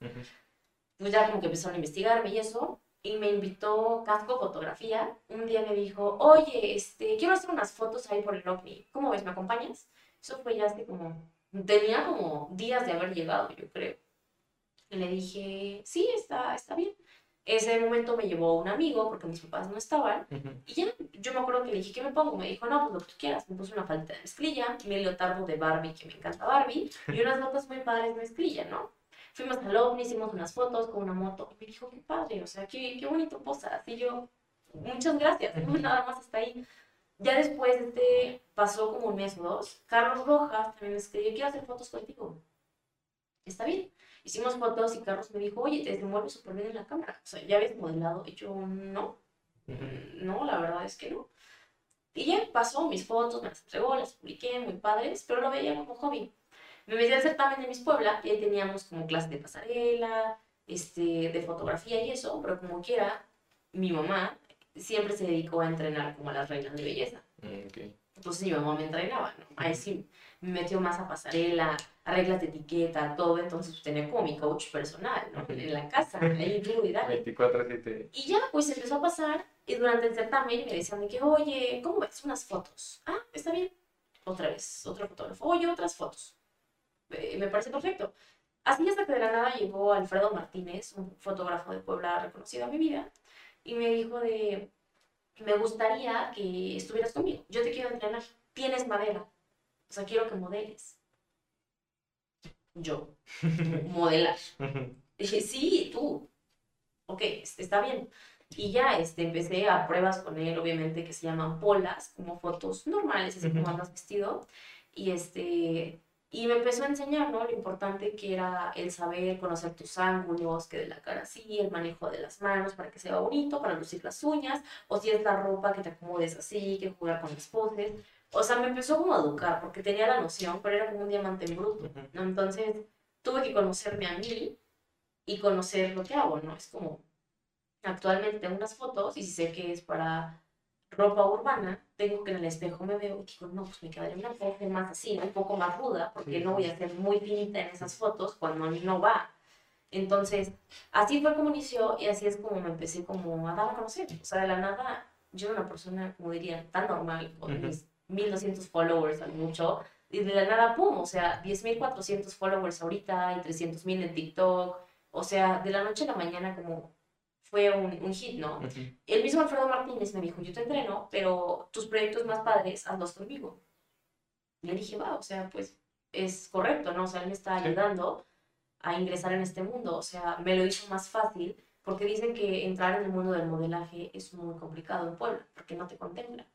Pues ya como que empezaron a investigarme y eso. Y me invitó Casco Fotografía. Un día me dijo, oye, este, quiero hacer unas fotos ahí por el OVNI. ¿Cómo ves? ¿Me acompañas? Eso fue ya hace como, tenía como días de haber llegado, yo creo. Y le dije, sí, está, está bien. Ese momento me llevó un amigo porque mis papás no estaban. Y ya, yo me acuerdo que le dije, ¿qué me pongo? Me dijo, no, pues lo que tú quieras. Me puso una falta de mezclilla, mi leotardo de Barbie, que me encanta Barbie, y unas botas muy padres de mezclilla, ¿no? Fuimos al OVNI, hicimos unas fotos con una moto. Y me dijo, qué padre, o sea, qué, qué bonito posas. Y yo, muchas gracias, nada más hasta ahí. Ya después, este, pasó como un mes o dos. Carlos Rojas también me escribió, quiero hacer fotos contigo. Está bien. Hicimos fotos y Carlos me dijo, oye, te desenvuelves súper bien en la cámara. O sea, ¿ya ves modelado? Y yo, no. No, la verdad es que no. Y ya pasó mis fotos, me las entregó, las publiqué, muy padres, pero lo veía como hobby. Me metí al certamen de Miss Puebla y ahí teníamos como clases de pasarela, este, de fotografía y eso, pero como quiera, mi mamá siempre se dedicó a entrenar como a las reinas de belleza. Entonces mi mamá me entrenaba, ¿no? Ahí sí me metió más a pasarela, a reglas de etiqueta, todo, entonces tenía como mi coach personal, ¿no? En la casa, ahí tú y dale. 24-7. Y ya, pues empezó a pasar y durante el certamen me decían de que, oye, ¿cómo ves? Unas fotos. Ah, está bien. Otra vez, otro fotógrafo. Oye, otras fotos. Eh, me parece perfecto. Así hasta que de la nada llegó Alfredo Martínez, un fotógrafo de Puebla reconocido a mi vida, y me dijo de, me gustaría que estuvieras conmigo. Yo te quiero entrenar. Tienes madera. O sea, quiero que modeles. Yo, modelar. Dije, sí, tú. Ok, está bien. Y ya este, empecé a pruebas con él, obviamente, que se llaman polas, como fotos normales, así como andas vestido. Y, este, y me empezó a enseñar, ¿no? Lo importante que era el saber conocer tus ángulos, que de la cara así, el manejo de las manos para que se vea bonito, para lucir las uñas, o si es la ropa que te acomodes así, que jugar con las poses. O sea, me empezó como a educar, porque tenía la noción, pero era como un diamante en bruto. ¿no? Entonces, tuve que conocerme a mí y conocer lo que hago, ¿no? Es como, actualmente tengo unas fotos y si sé que es para ropa urbana, tengo que en el espejo me veo y digo, no, pues me quedaría una foto más así, un poco más ruda, porque no voy a ser muy finita en esas fotos cuando no va. Entonces, así fue como inició y así es como me empecé como a dar a conocer. O sea, de la nada, yo era una persona, como dirían, tan normal, con mis 1200 followers al mucho, y de la nada, pum, o sea, 10.400 followers ahorita y 300.000 en TikTok. O sea, de la noche a la mañana como fue un, un hit, ¿no? El mismo Alfredo Martínez me dijo, yo te entreno, pero tus proyectos más padres, hazlos conmigo. Y le dije, va, o sea, pues es correcto, ¿no? O sea, él me está ayudando a ingresar en este mundo, o sea, me lo hizo más fácil, porque dicen que entrar en el mundo del modelaje es muy complicado en Puebla, porque no te contemplan.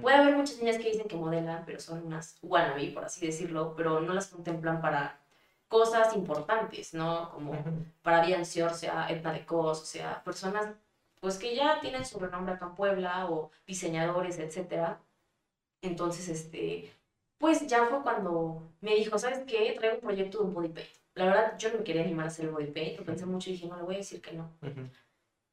Puede haber muchas niñas que dicen que modelan, pero son unas wannabe, por así decirlo, pero no las contemplan para cosas importantes, ¿no? Como para Biancio, o sea, Edna de Cos, o sea, personas pues que ya tienen su renombre acá en Puebla o diseñadores, etcétera. Entonces, este, pues ya fue cuando me dijo, ¿sabes qué? Traigo un proyecto de un body paint. La verdad, yo no me quería animar a hacer el body paint, lo pensé mucho y dije, no, le voy a decir que no.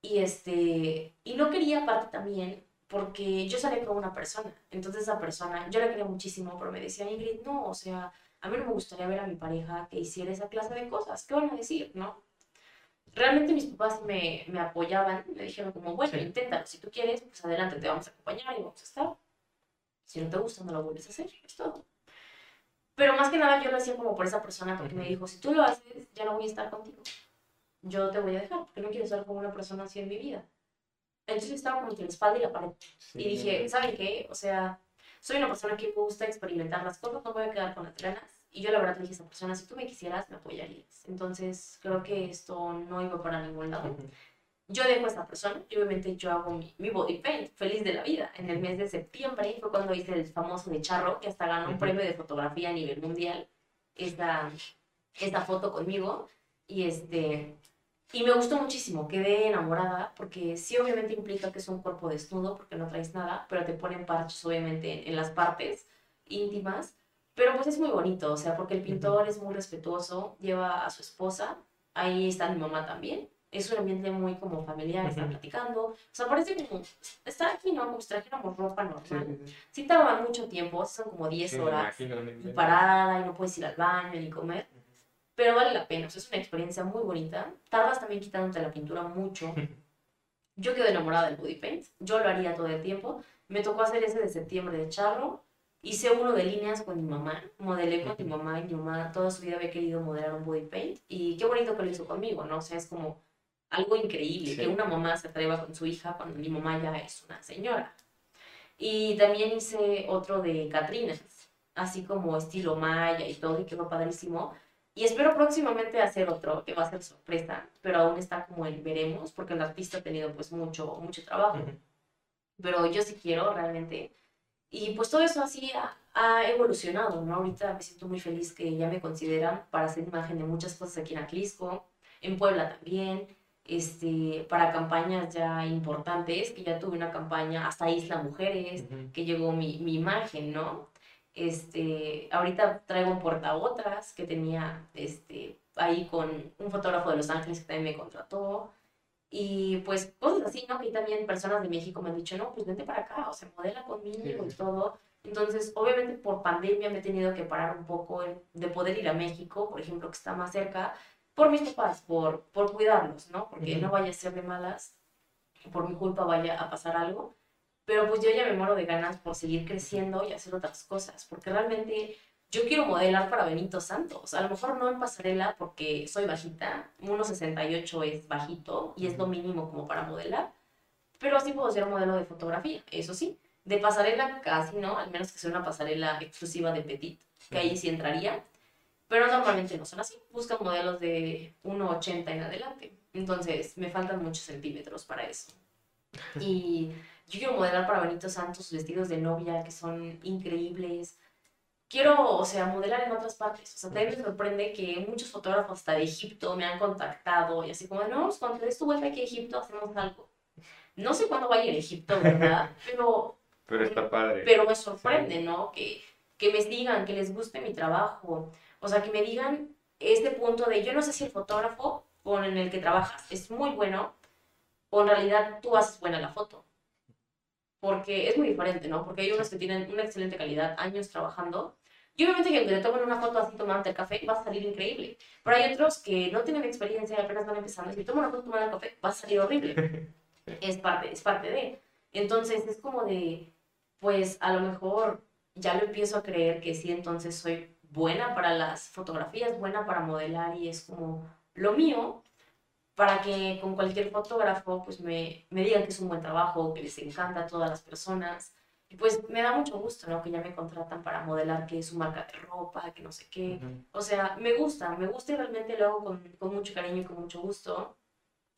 Y este, y no quería aparte también porque yo salí con una persona. Entonces esa persona, yo la quería muchísimo, pero me decía, Ingrid, no, o sea, a mí no me gustaría ver a mi pareja que hiciera esa clase de cosas. ¿Qué van a decir, no? Realmente mis papás me, me apoyaban, me dijeron como, bueno, inténtalo, si tú quieres, pues adelante, te vamos a acompañar y vamos a estar. Si no te gusta, no lo vuelves a hacer, es todo. Pero más que nada yo lo hacía como por esa persona, porque me dijo, si tú lo haces, ya no voy a estar contigo. Yo te voy a dejar, porque no quiero estar con una persona así en mi vida. Entonces estaba como entre la espalda y la pared. y dije, ¿saben qué? O sea, soy una persona que me gusta experimentar las cosas, no voy a quedar con las ganas. Y yo la verdad le dije a esa persona, si tú me quisieras, me apoyarías. Entonces creo que esto no iba para ningún lado. Yo dejo a esta persona y obviamente yo hago mi, mi, body paint, feliz de la vida. En el mes de septiembre fue cuando hice el famoso de Charro, que hasta ganó un premio de fotografía a nivel mundial, esta, esta foto conmigo. Y este, y me gustó muchísimo, quedé enamorada, porque sí obviamente implica que es un cuerpo desnudo, porque no traes nada, pero te ponen parches obviamente en las partes íntimas, pero pues es muy bonito, o sea, porque el pintor es muy respetuoso, lleva a su esposa, ahí está mi mamá también, es un ambiente muy como familiar, están platicando, o sea, parece como, está aquí, ¿no? Como si trajéramos ropa normal. Sí, tarda mucho tiempo, son como 10 horas, parada, y no puedes ir al baño ni comer, pero vale la pena, o sea, es una experiencia muy bonita. Tardas también quitándote la pintura mucho. Yo quedo enamorada del body paint, yo lo haría todo el tiempo. Me tocó hacer ese de septiembre de charro. Hice uno de líneas con mi mamá, modelé con mi mamá y mi mamá toda su vida había querido modelar un body paint. Y qué bonito que lo hizo conmigo, ¿no? O sea, es como algo increíble que una mamá se atreva con su hija cuando mi mamá ya es una señora. Y también hice otro de Catrinas, así como estilo maya y todo, y quedó padrísimo y espero próximamente hacer otro, que va a ser sorpresa, pero aún está como el veremos, porque el artista ha tenido pues mucho, mucho trabajo. Pero yo sí quiero realmente. Y pues todo eso así ha, evolucionado, ¿no? Ahorita me siento muy feliz que ya me consideran para hacer imagen de muchas cosas aquí en Atlisco, en Puebla también, este, para campañas ya importantes, que ya tuve una campaña hasta Isla Mujeres, que llegó mi, mi imagen, ¿no? Este, ahorita traigo un portaotras que tenía este, ahí con un fotógrafo de Los Ángeles que también me contrató. Y pues cosas así, ¿no? Que también personas de México me han dicho, no, pues vente para acá, o sea, modela conmigo y todo. Entonces, obviamente por pandemia me he tenido que parar un poco de poder ir a México, por ejemplo, que está más cerca, por mis papás, por, por cuidarlos, ¿no? Porque no vaya a ser de malas, por mi culpa vaya a pasar algo. Pero pues yo ya me muero de ganas por seguir creciendo y hacer otras cosas, porque realmente yo quiero modelar para Benito Santos. A lo mejor no en pasarela porque soy bajita, 1,68 es bajito y es lo mínimo como para modelar, pero sí puedo ser modelo de fotografía, eso sí. De pasarela casi no, al menos que sea una pasarela exclusiva de Petit, que ahí sí entraría, pero normalmente no son así. Buscan modelos de 1,80 en adelante. Entonces me faltan muchos centímetros para eso. Y yo quiero modelar para Benito Santos vestidos de novia que son increíbles. Quiero, o sea, modelar en otras partes. O sea, también me sorprende que muchos fotógrafos hasta de Egipto me han contactado y así como, no, pues cuando des tu vuelta aquí a Egipto hacemos algo. No sé cuándo vaya a Egipto, ¿verdad? Pero... Pero está padre. Pero me sorprende, ¿no? Que, que me digan, que les guste mi trabajo. O sea, que me digan este punto de yo no sé si el fotógrafo con el que trabajas es muy bueno o en realidad tú haces buena la foto. Porque es muy diferente, ¿no? Porque hay unos que tienen una excelente calidad, años trabajando, y obviamente que te tomen una foto así tomando el café va a salir increíble. Pero hay otros que no tienen experiencia y apenas van empezando. Si toman una foto tomando el café va a salir horrible. es, parte, es parte de. Entonces es como de, pues a lo mejor ya lo empiezo a creer que sí, entonces soy buena para las fotografías, buena para modelar y es como lo mío para que con cualquier fotógrafo pues me, me digan que es un buen trabajo, que les encanta a todas las personas pues me da mucho gusto, ¿no? Que ya me contratan para modelar que es su marca de ropa, que no sé qué. O sea, me gusta, me gusta y realmente lo hago con, con, mucho cariño y con mucho gusto.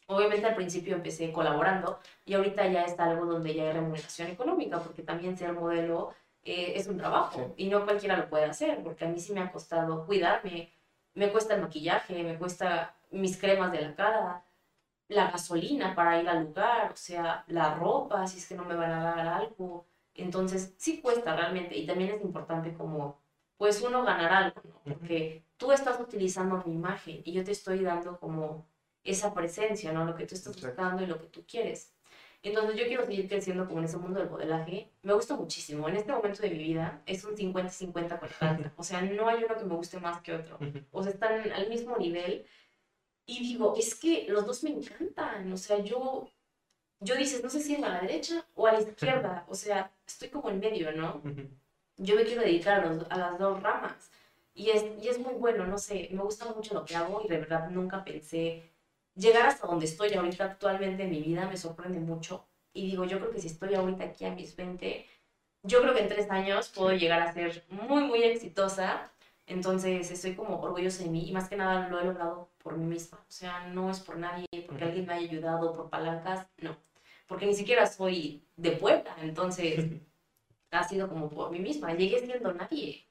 Obviamente al principio empecé colaborando y ahorita ya está algo donde ya hay remuneración económica, porque también ser modelo eh, es un trabajo y no cualquiera lo puede hacer, porque a mí sí me ha costado cuidarme, me cuesta el maquillaje, me cuesta mis cremas de la cara, la gasolina para ir al lugar, o sea, la ropa, si es que no me van a dar algo entonces, sí cuesta realmente y también es importante como, pues uno ganar algo, ¿no? Porque tú estás utilizando mi imagen y yo te estoy dando como esa presencia, ¿no? Lo que tú estás buscando y lo que tú quieres. Entonces yo quiero seguir creciendo como en ese mundo del modelaje. Me gusta muchísimo. En este momento de mi vida es un 50-50 con O sea, no hay uno que me guste más que otro. O sea, están al mismo nivel. Y digo, es que los dos me encantan. O sea, yo yo dices, no sé si es a la derecha o a la izquierda, o sea, estoy como en medio, ¿no? Yo me quiero dedicar a, las dos ramas y es, y es muy bueno, no sé, me gusta mucho lo que hago y de verdad nunca pensé llegar hasta donde estoy ahorita actualmente en mi vida, me sorprende mucho y digo, yo creo que si estoy ahorita aquí a mis 20, yo creo que en tres años puedo llegar a ser muy, muy exitosa. Entonces estoy como orgullosa de mí y más que nada lo he logrado por mí misma. O sea, no es por nadie, porque alguien me haya ayudado, por palancas, no porque ni siquiera soy de Puebla, entonces ha sido como por mí misma. Llegué siendo nadie.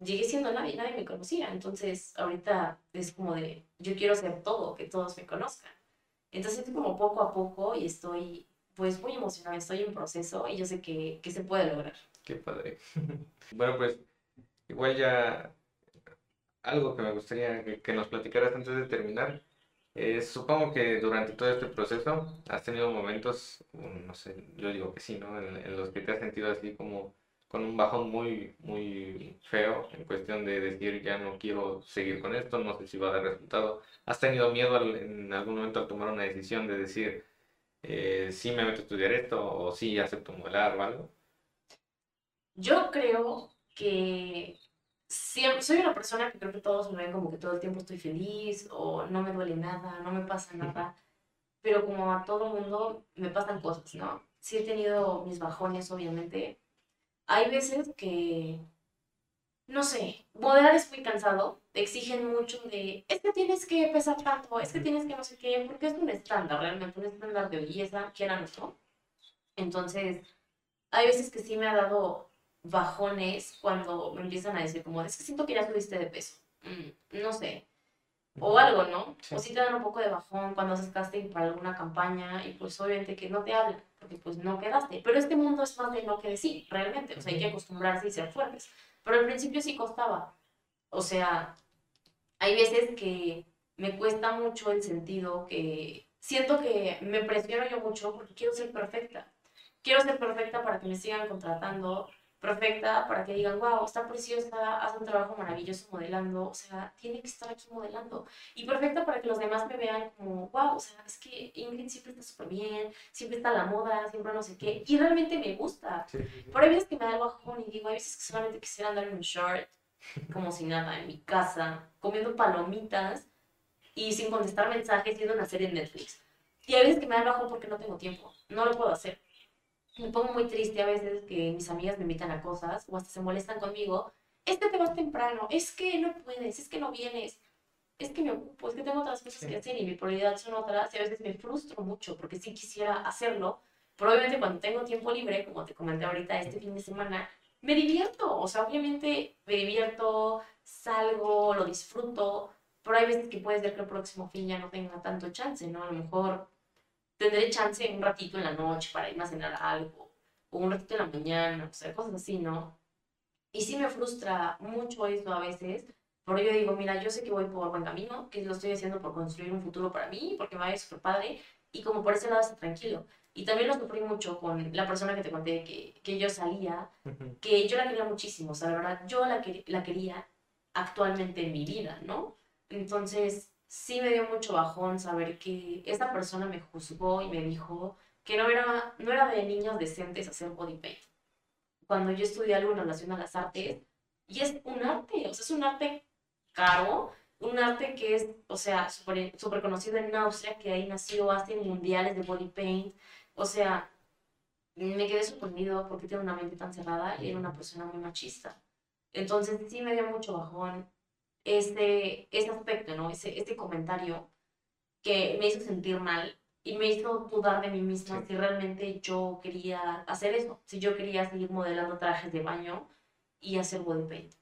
Llegué siendo nadie, nadie me conocía. Entonces, ahorita es como de, yo quiero ser todo, que todos me conozcan. Entonces, es como poco a poco y estoy, pues, muy emocionada. Estoy en proceso y yo sé que, que se puede lograr. Qué padre. bueno, pues, igual ya algo que me gustaría que, que nos platicaras antes de terminar eh, supongo que durante todo este proceso has tenido momentos, mm, no sé, yo digo que sí, ¿no? En, los que te has sentido así como con un bajón muy, muy feo en cuestión de decir ya no quiero seguir con esto, no sé si va a dar resultado. ¿Has tenido miedo en algún momento a tomar una decisión de decir eh, sí me meto a estudiar esto o sí acepto modelar o algo? Yo creo que soy una persona que creo que todos me ven como que todo el tiempo estoy feliz o no me duele nada, no me pasa nada, pero como a todo mundo me pasan cosas, ¿no? Sí he tenido mis bajones, obviamente. Hay veces que, no sé, modelar es muy cansado, te exigen mucho de, es que tienes que pesar tanto, es que tienes que no sé qué, porque es un estándar realmente, un estándar de belleza, quieran o no. Entonces, hay veces que sí me ha dado bajones cuando me empiezan a decir como, es que siento que ya subiste de peso, mm, no sé, o algo, ¿no? O si te dan un poco de bajón cuando haces casting para alguna campaña y pues obviamente que no te hablan, porque pues no quedaste. Pero este mundo es más de no que decir, realmente, o sea, hay que acostumbrarse y ser fuertes. Pero al principio sí costaba, o sea, hay veces que me cuesta mucho el sentido que siento que me presiono yo mucho porque quiero ser perfecta. Quiero ser perfecta para que me sigan contratando, perfecta para que digan, wow, está preciosa, hace un trabajo maravilloso modelando, o sea, tiene que estar aquí modelando. Y perfecta para que los demás me vean como, wow, o sea, es que Ingrid siempre está súper bien, siempre está a la moda, siempre no sé qué. Y realmente me gusta. Pero hay veces que me da el bajón y digo, hay veces que solamente quisiera andar en un short, como si nada, en mi casa, comiendo palomitas y sin contestar mensajes, viendo una serie en Netflix. Y hay veces que me da el bajón porque no tengo tiempo, no lo puedo hacer me pongo muy triste a veces que mis amigas me invitan a cosas o hasta se molestan conmigo. Es que te vas temprano, es que no puedes, es que no vienes, es que me ocupo, es que tengo otras cosas que hacer y mi prioridad son otras y a veces me frustro mucho porque sí quisiera hacerlo. Probablemente cuando tengo tiempo libre, como te comenté ahorita este fin de semana, me divierto, o sea, obviamente me divierto, salgo, lo disfruto, pero hay veces que puede ser que el próximo fin ya no tenga tanto chance, ¿no? A lo mejor tendré chance un ratito en la noche para irme a cenar algo, o un ratito en la mañana, o sea, cosas así, ¿no? Y sí me frustra mucho eso a veces, Pero yo digo, mira, yo sé que voy por buen camino, que lo estoy haciendo por construir un futuro para mí, porque me va a ir súper padre, y como por ese lado está tranquilo. Y también lo sufrí mucho con la persona que te conté que, que yo salía, que yo la quería muchísimo, o sea, la verdad, yo la, la quería actualmente en mi vida, ¿no? Entonces, sí me dio mucho bajón saber que esta persona me juzgó y me dijo que no era, no era de niños decentes hacer body paint. Cuando yo estudié algo en relación a las artes, y es un arte, o sea, es un arte caro, un arte que es, o sea, súper conocido en Austria, que ahí nació, hacen mundiales de body paint, o sea, me quedé sorprendido porque tiene una mente tan cerrada y era una persona muy machista. Entonces sí me dio mucho bajón este, este aspecto, ¿no? Ese, este comentario que me hizo sentir mal y me hizo dudar de mí misma si realmente yo quería hacer eso, si yo quería seguir modelando trajes de baño y hacer body paint.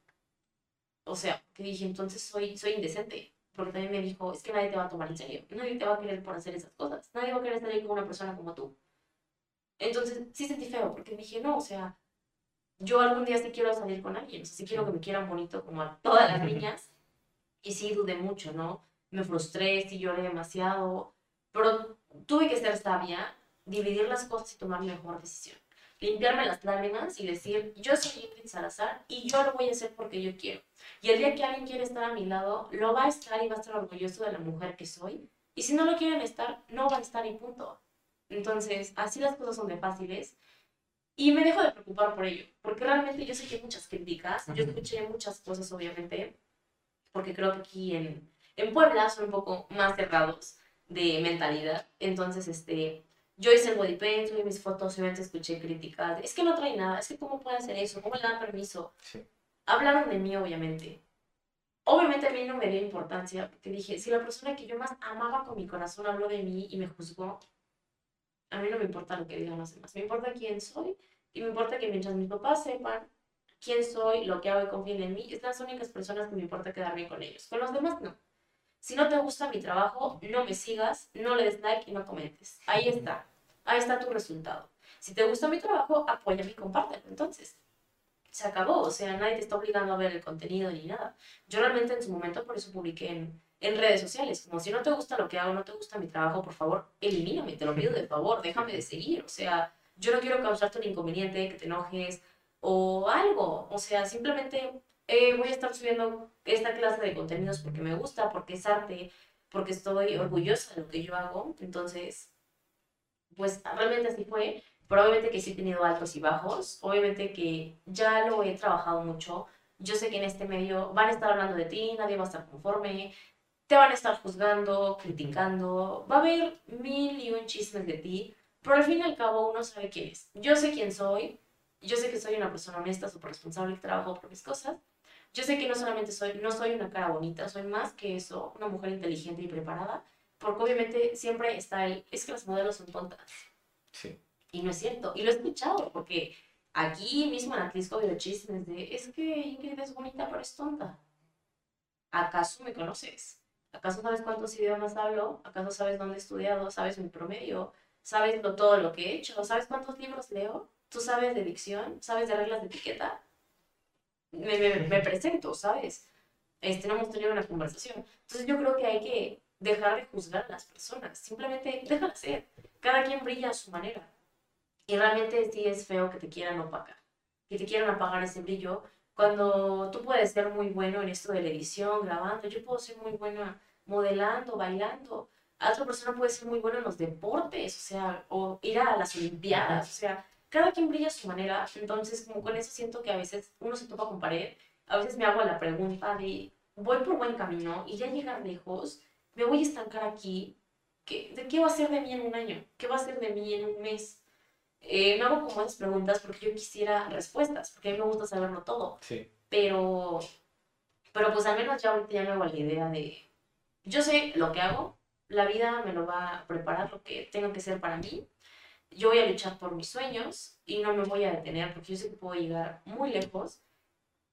O sea, que dije, entonces soy, soy indecente porque también me dijo, es que nadie te va a tomar en serio, nadie te va a querer por hacer esas cosas, nadie va a querer salir con una persona como tú. Entonces, sí sentí feo, porque dije, no, o sea, yo algún día sí quiero salir con alguien, o sea, sí quiero que me quieran bonito como a todas las niñas. Y sí dudé mucho, ¿no? Me frustré, sí lloré demasiado, pero tuve que ser sabia, dividir las cosas y tomar mejor decisión. Limpiarme las lágrimas y decir, yo soy Ingrid Salazar y yo lo voy a hacer porque yo quiero. Y el día que alguien quiere estar a mi lado, lo va a estar y va a estar orgulloso de la mujer que soy. Y si no lo quieren estar, no va a estar y punto. Entonces, así las cosas son de fáciles. Y me dejo de preocupar por ello, porque realmente yo sé que hay muchas críticas, yo escuché muchas cosas, obviamente, porque creo que aquí en, en Puebla son un poco más cerrados de mentalidad. Entonces, este, yo hice el body paint, subí mis fotos, obviamente escuché críticas, es que no trae nada, es que cómo puede hacer eso, cómo le dan permiso. Hablaron de mí, obviamente. Obviamente a mí no me dio importancia, porque dije, si la persona que yo más amaba con mi corazón habló de mí y me juzgó, a mí no me importa lo que digan los demás, me importa quién soy y me importa que mientras mis papás sepan quién soy, lo que hago y confíen en mí, es las únicas personas que me importa quedar bien con ellos. Con los demás no. Si no te gusta mi trabajo, no me sigas, no le des like y no comentes. Ahí está. Ahí está tu resultado. Si te gusta mi trabajo, apóyame y compártelo. Entonces, se acabó. O sea, nadie te está obligando a ver el contenido ni nada. Yo realmente en su momento por eso publiqué en, en redes sociales. Como si no te gusta lo que hago, no te gusta mi trabajo, por favor, elimíname, te lo pido de favor, déjame de seguir. O sea, yo no quiero causarte un inconveniente, que te enojes o algo. O sea, simplemente eh, voy a estar subiendo esta clase de contenidos porque me gusta, porque es arte, porque estoy orgullosa de lo que yo hago. Entonces, pues realmente así fue. Probablemente que sí he tenido altos y bajos. Obviamente que ya lo he trabajado mucho. Yo sé que en este medio van a estar hablando de ti, nadie va a estar conforme, te van a estar juzgando, criticando, va a haber mil y un chismes de ti, pero al fin y al cabo uno sabe quién es. Yo sé quién soy, yo sé que soy una persona honesta, súper responsable, que trabajo por mis cosas. Yo sé que no solamente soy, no soy una cara bonita, soy más que eso, una mujer inteligente y preparada, porque obviamente siempre está el, es que las modelos son tontas. Sí. Y no es cierto, y lo he escuchado, porque aquí mismo en Atlisco veo chismes de, es que Ingrid es bonita, pero es tonta. ¿Acaso me conoces? ¿Acaso sabes cuántos idiomas hablo? ¿Acaso sabes dónde he estudiado? ¿Sabes mi promedio? ¿Sabes todo lo que he hecho? ¿Sabes cuántos libros leo? ¿Tú sabes de dicción? ¿Sabes de reglas de etiqueta? Me, me, presento, ¿sabes? Este, no hemos tenido una conversación. Entonces yo creo que hay que dejar de juzgar a las personas. Simplemente déjala ser. Cada quien brilla a su manera. Y realmente sí es feo que te quieran opacar. Que te quieran apagar ese brillo cuando tú puedes ser muy bueno en esto de la edición, grabando, yo puedo ser muy buena modelando, bailando, otra persona puede ser muy buena en los deportes, o sea, o ir a las olimpiadas, o sea, cada quien brilla a su manera, entonces como con eso siento que a veces uno se topa con pared, a veces me hago la pregunta de, voy por buen camino y ya llegar lejos, me voy a estancar aquí, ¿Qué, ¿de qué va a ser de mí en un año? ¿Qué va a ser de mí en un mes? Eh, me hago como esas preguntas porque yo quisiera respuestas, porque a mí me gusta saberlo todo. Sí. Pero, pero pues al menos ya ahorita ya me hago la idea de, yo sé lo que hago, la vida me lo va a preparar lo que tengo que ser para mí. Yo voy a luchar por mis sueños y no me voy a detener porque yo sé que puedo llegar muy lejos.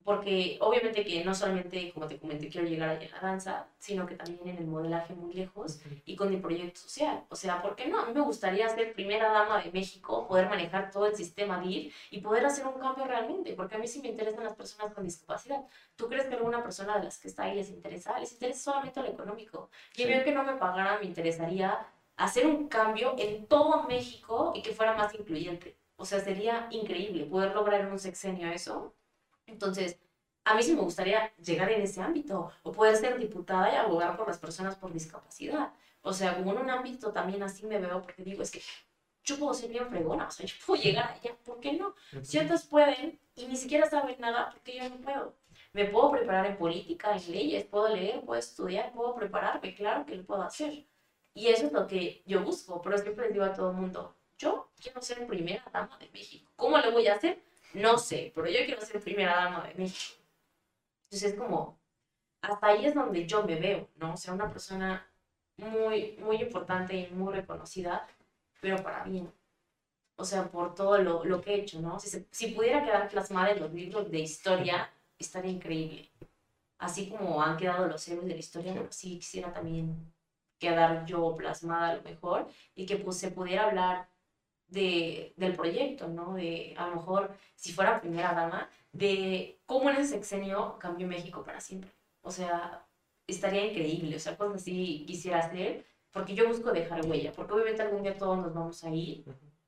porque obviamente que no solamente, como te comenté, quiero llegar la danza, sino que también en el modelaje muy lejos y con mi proyecto social. O sea, ¿por qué no? A mí me gustaría ser primera dama de México, poder manejar todo el sistema DIR y poder hacer un cambio realmente, porque a mí sí me interesan las personas con discapacidad. ¿Tú crees que alguna persona de las que está ahí les interesa? Les interesa solamente lo económico. Y sí. que no me pagaran, me interesaría hacer un cambio en todo México y que fuera más incluyente. O sea, sería increíble poder lograr en un sexenio eso entonces, a mí sí me gustaría llegar en ese ámbito o poder ser diputada y abogar por las personas por discapacidad. O sea, como en un ámbito también así me veo porque digo, es que yo puedo ser bien fregona, o sea, yo puedo llegar allá, ¿por qué no? Ciertos pueden y ni siquiera saben nada porque yo no puedo. Me puedo preparar en política, en leyes, puedo leer, puedo estudiar, puedo prepararme, claro que lo puedo hacer. Y eso es lo que yo busco, pero siempre les digo a todo el mundo, yo quiero ser primera dama de México. ¿Cómo lo voy a hacer? No sé, pero yo quiero ser primera dama de México. Entonces es como, hasta ahí es donde yo me veo, ¿no? O sea, una persona muy, muy importante y muy reconocida, pero para bien. O sea, por todo lo, lo que he hecho, ¿no? Si, si pudiera quedar plasmada en los libros de historia, estaría increíble. Así como han quedado los héroes de la historia, pero sí quisiera también quedar yo plasmada a lo mejor y que pues, se pudiera hablar de, del proyecto, ¿no? De a lo mejor, si fuera primera dama, de cómo en ese sexenio cambió México para siempre. O sea, estaría increíble, o sea, cosas así quisiera hacer, porque yo busco dejar huella, porque obviamente algún día todos nos vamos a ir,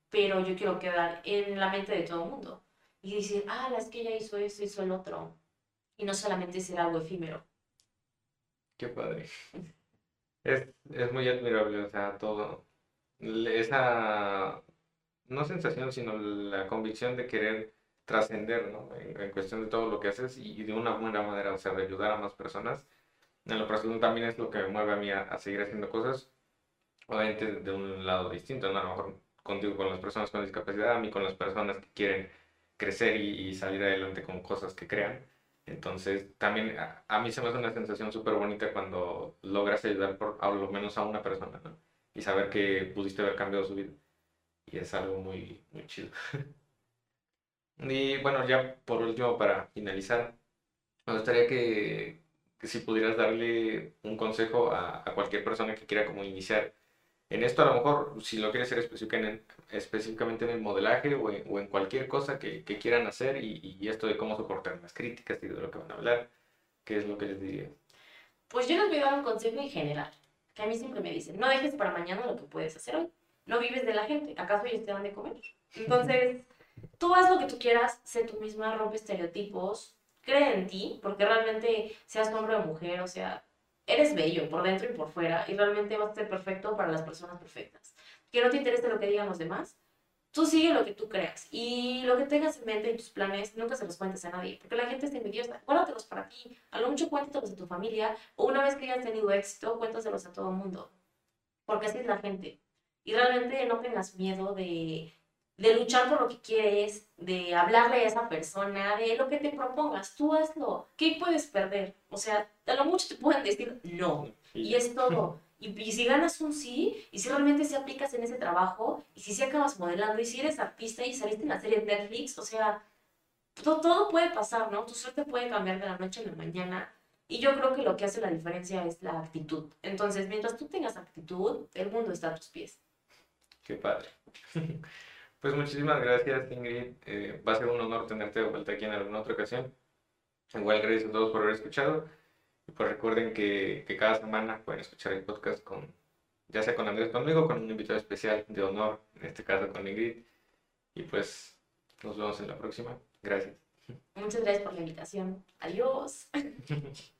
pero yo quiero quedar en la mente de todo el mundo y decir, ah, es que ella hizo eso, hizo el otro, y no solamente ser algo efímero. Qué padre. Es, es muy admirable, o sea, todo. Esa no sensación, sino la convicción de querer trascender, ¿no? En, cuestión de todo lo que haces y, de una buena manera, o sea, de ayudar a más personas. En lo personal también es lo que me mueve a mí a, seguir haciendo cosas, obviamente de un lado distinto, ¿no? A lo mejor contigo con las personas con discapacidad, a mí con las personas que quieren crecer y, salir adelante con cosas que crean. Entonces, también a, mí se me hace una sensación súper bonita cuando logras ayudar por a lo menos a una persona, ¿no? Y saber que pudiste haber cambiado su vida y es algo muy, muy chido. y bueno, ya por último, para finalizar, me gustaría que, que si pudieras darle un consejo a, a, cualquier persona que quiera como iniciar en esto, a lo mejor si lo quiere hacer específicamente en el modelaje o en, o en cualquier cosa que, que, quieran hacer y, y esto de cómo soportar las críticas y de lo que van a hablar, ¿qué es lo que les diría? Pues yo les voy a dar un consejo en general, que a mí siempre me dicen, no dejes para mañana lo que puedes hacer hoy no vives de la gente. ¿Acaso ellos te dan de comer? Entonces, tú haz lo que tú quieras, sé tú misma, rompe estereotipos, cree en ti, porque realmente seas hombre o mujer, o sea, eres bello por dentro y por fuera, y realmente vas a ser perfecto para las personas perfectas. Que no te interese lo que digan los demás, tú sigue lo que tú creas y lo que tengas en mente y tus planes, nunca se los cuentes a nadie, porque la gente está envidiosa. Guárdatelos para ti, a lo mucho cuéntatelos a tu familia, o una vez que hayas tenido éxito, cuéntaselos a todo el mundo, porque así es la gente. Y realmente no tengas miedo de, de luchar por lo que quieres, de hablarle a esa persona, de lo que te propongas, tú hazlo. ¿Qué puedes perder? O sea, a lo mucho te pueden decir no. Y es todo. Y, y, si ganas un sí, y si realmente se aplicas en ese trabajo, y si se acabas modelando, y si eres artista y saliste en la serie de Netflix, o sea, todo, todo puede pasar, ¿no? Tu suerte puede cambiar de la noche a la mañana. Y yo creo que lo que hace la diferencia es la actitud. Entonces, mientras tú tengas actitud, el mundo está a tus pies. Qué padre. Pues muchísimas gracias, Ingrid. Eh, va a ser un honor tenerte de vuelta aquí en alguna otra ocasión. Igual gracias a todos por haber escuchado. Y pues recuerden que, que cada semana pueden escuchar el podcast con, ya sea con Andrés conmigo, con un invitado especial de honor, en este caso con Ingrid. Y pues nos vemos en la próxima. Gracias. Muchas gracias por la invitación. Adiós.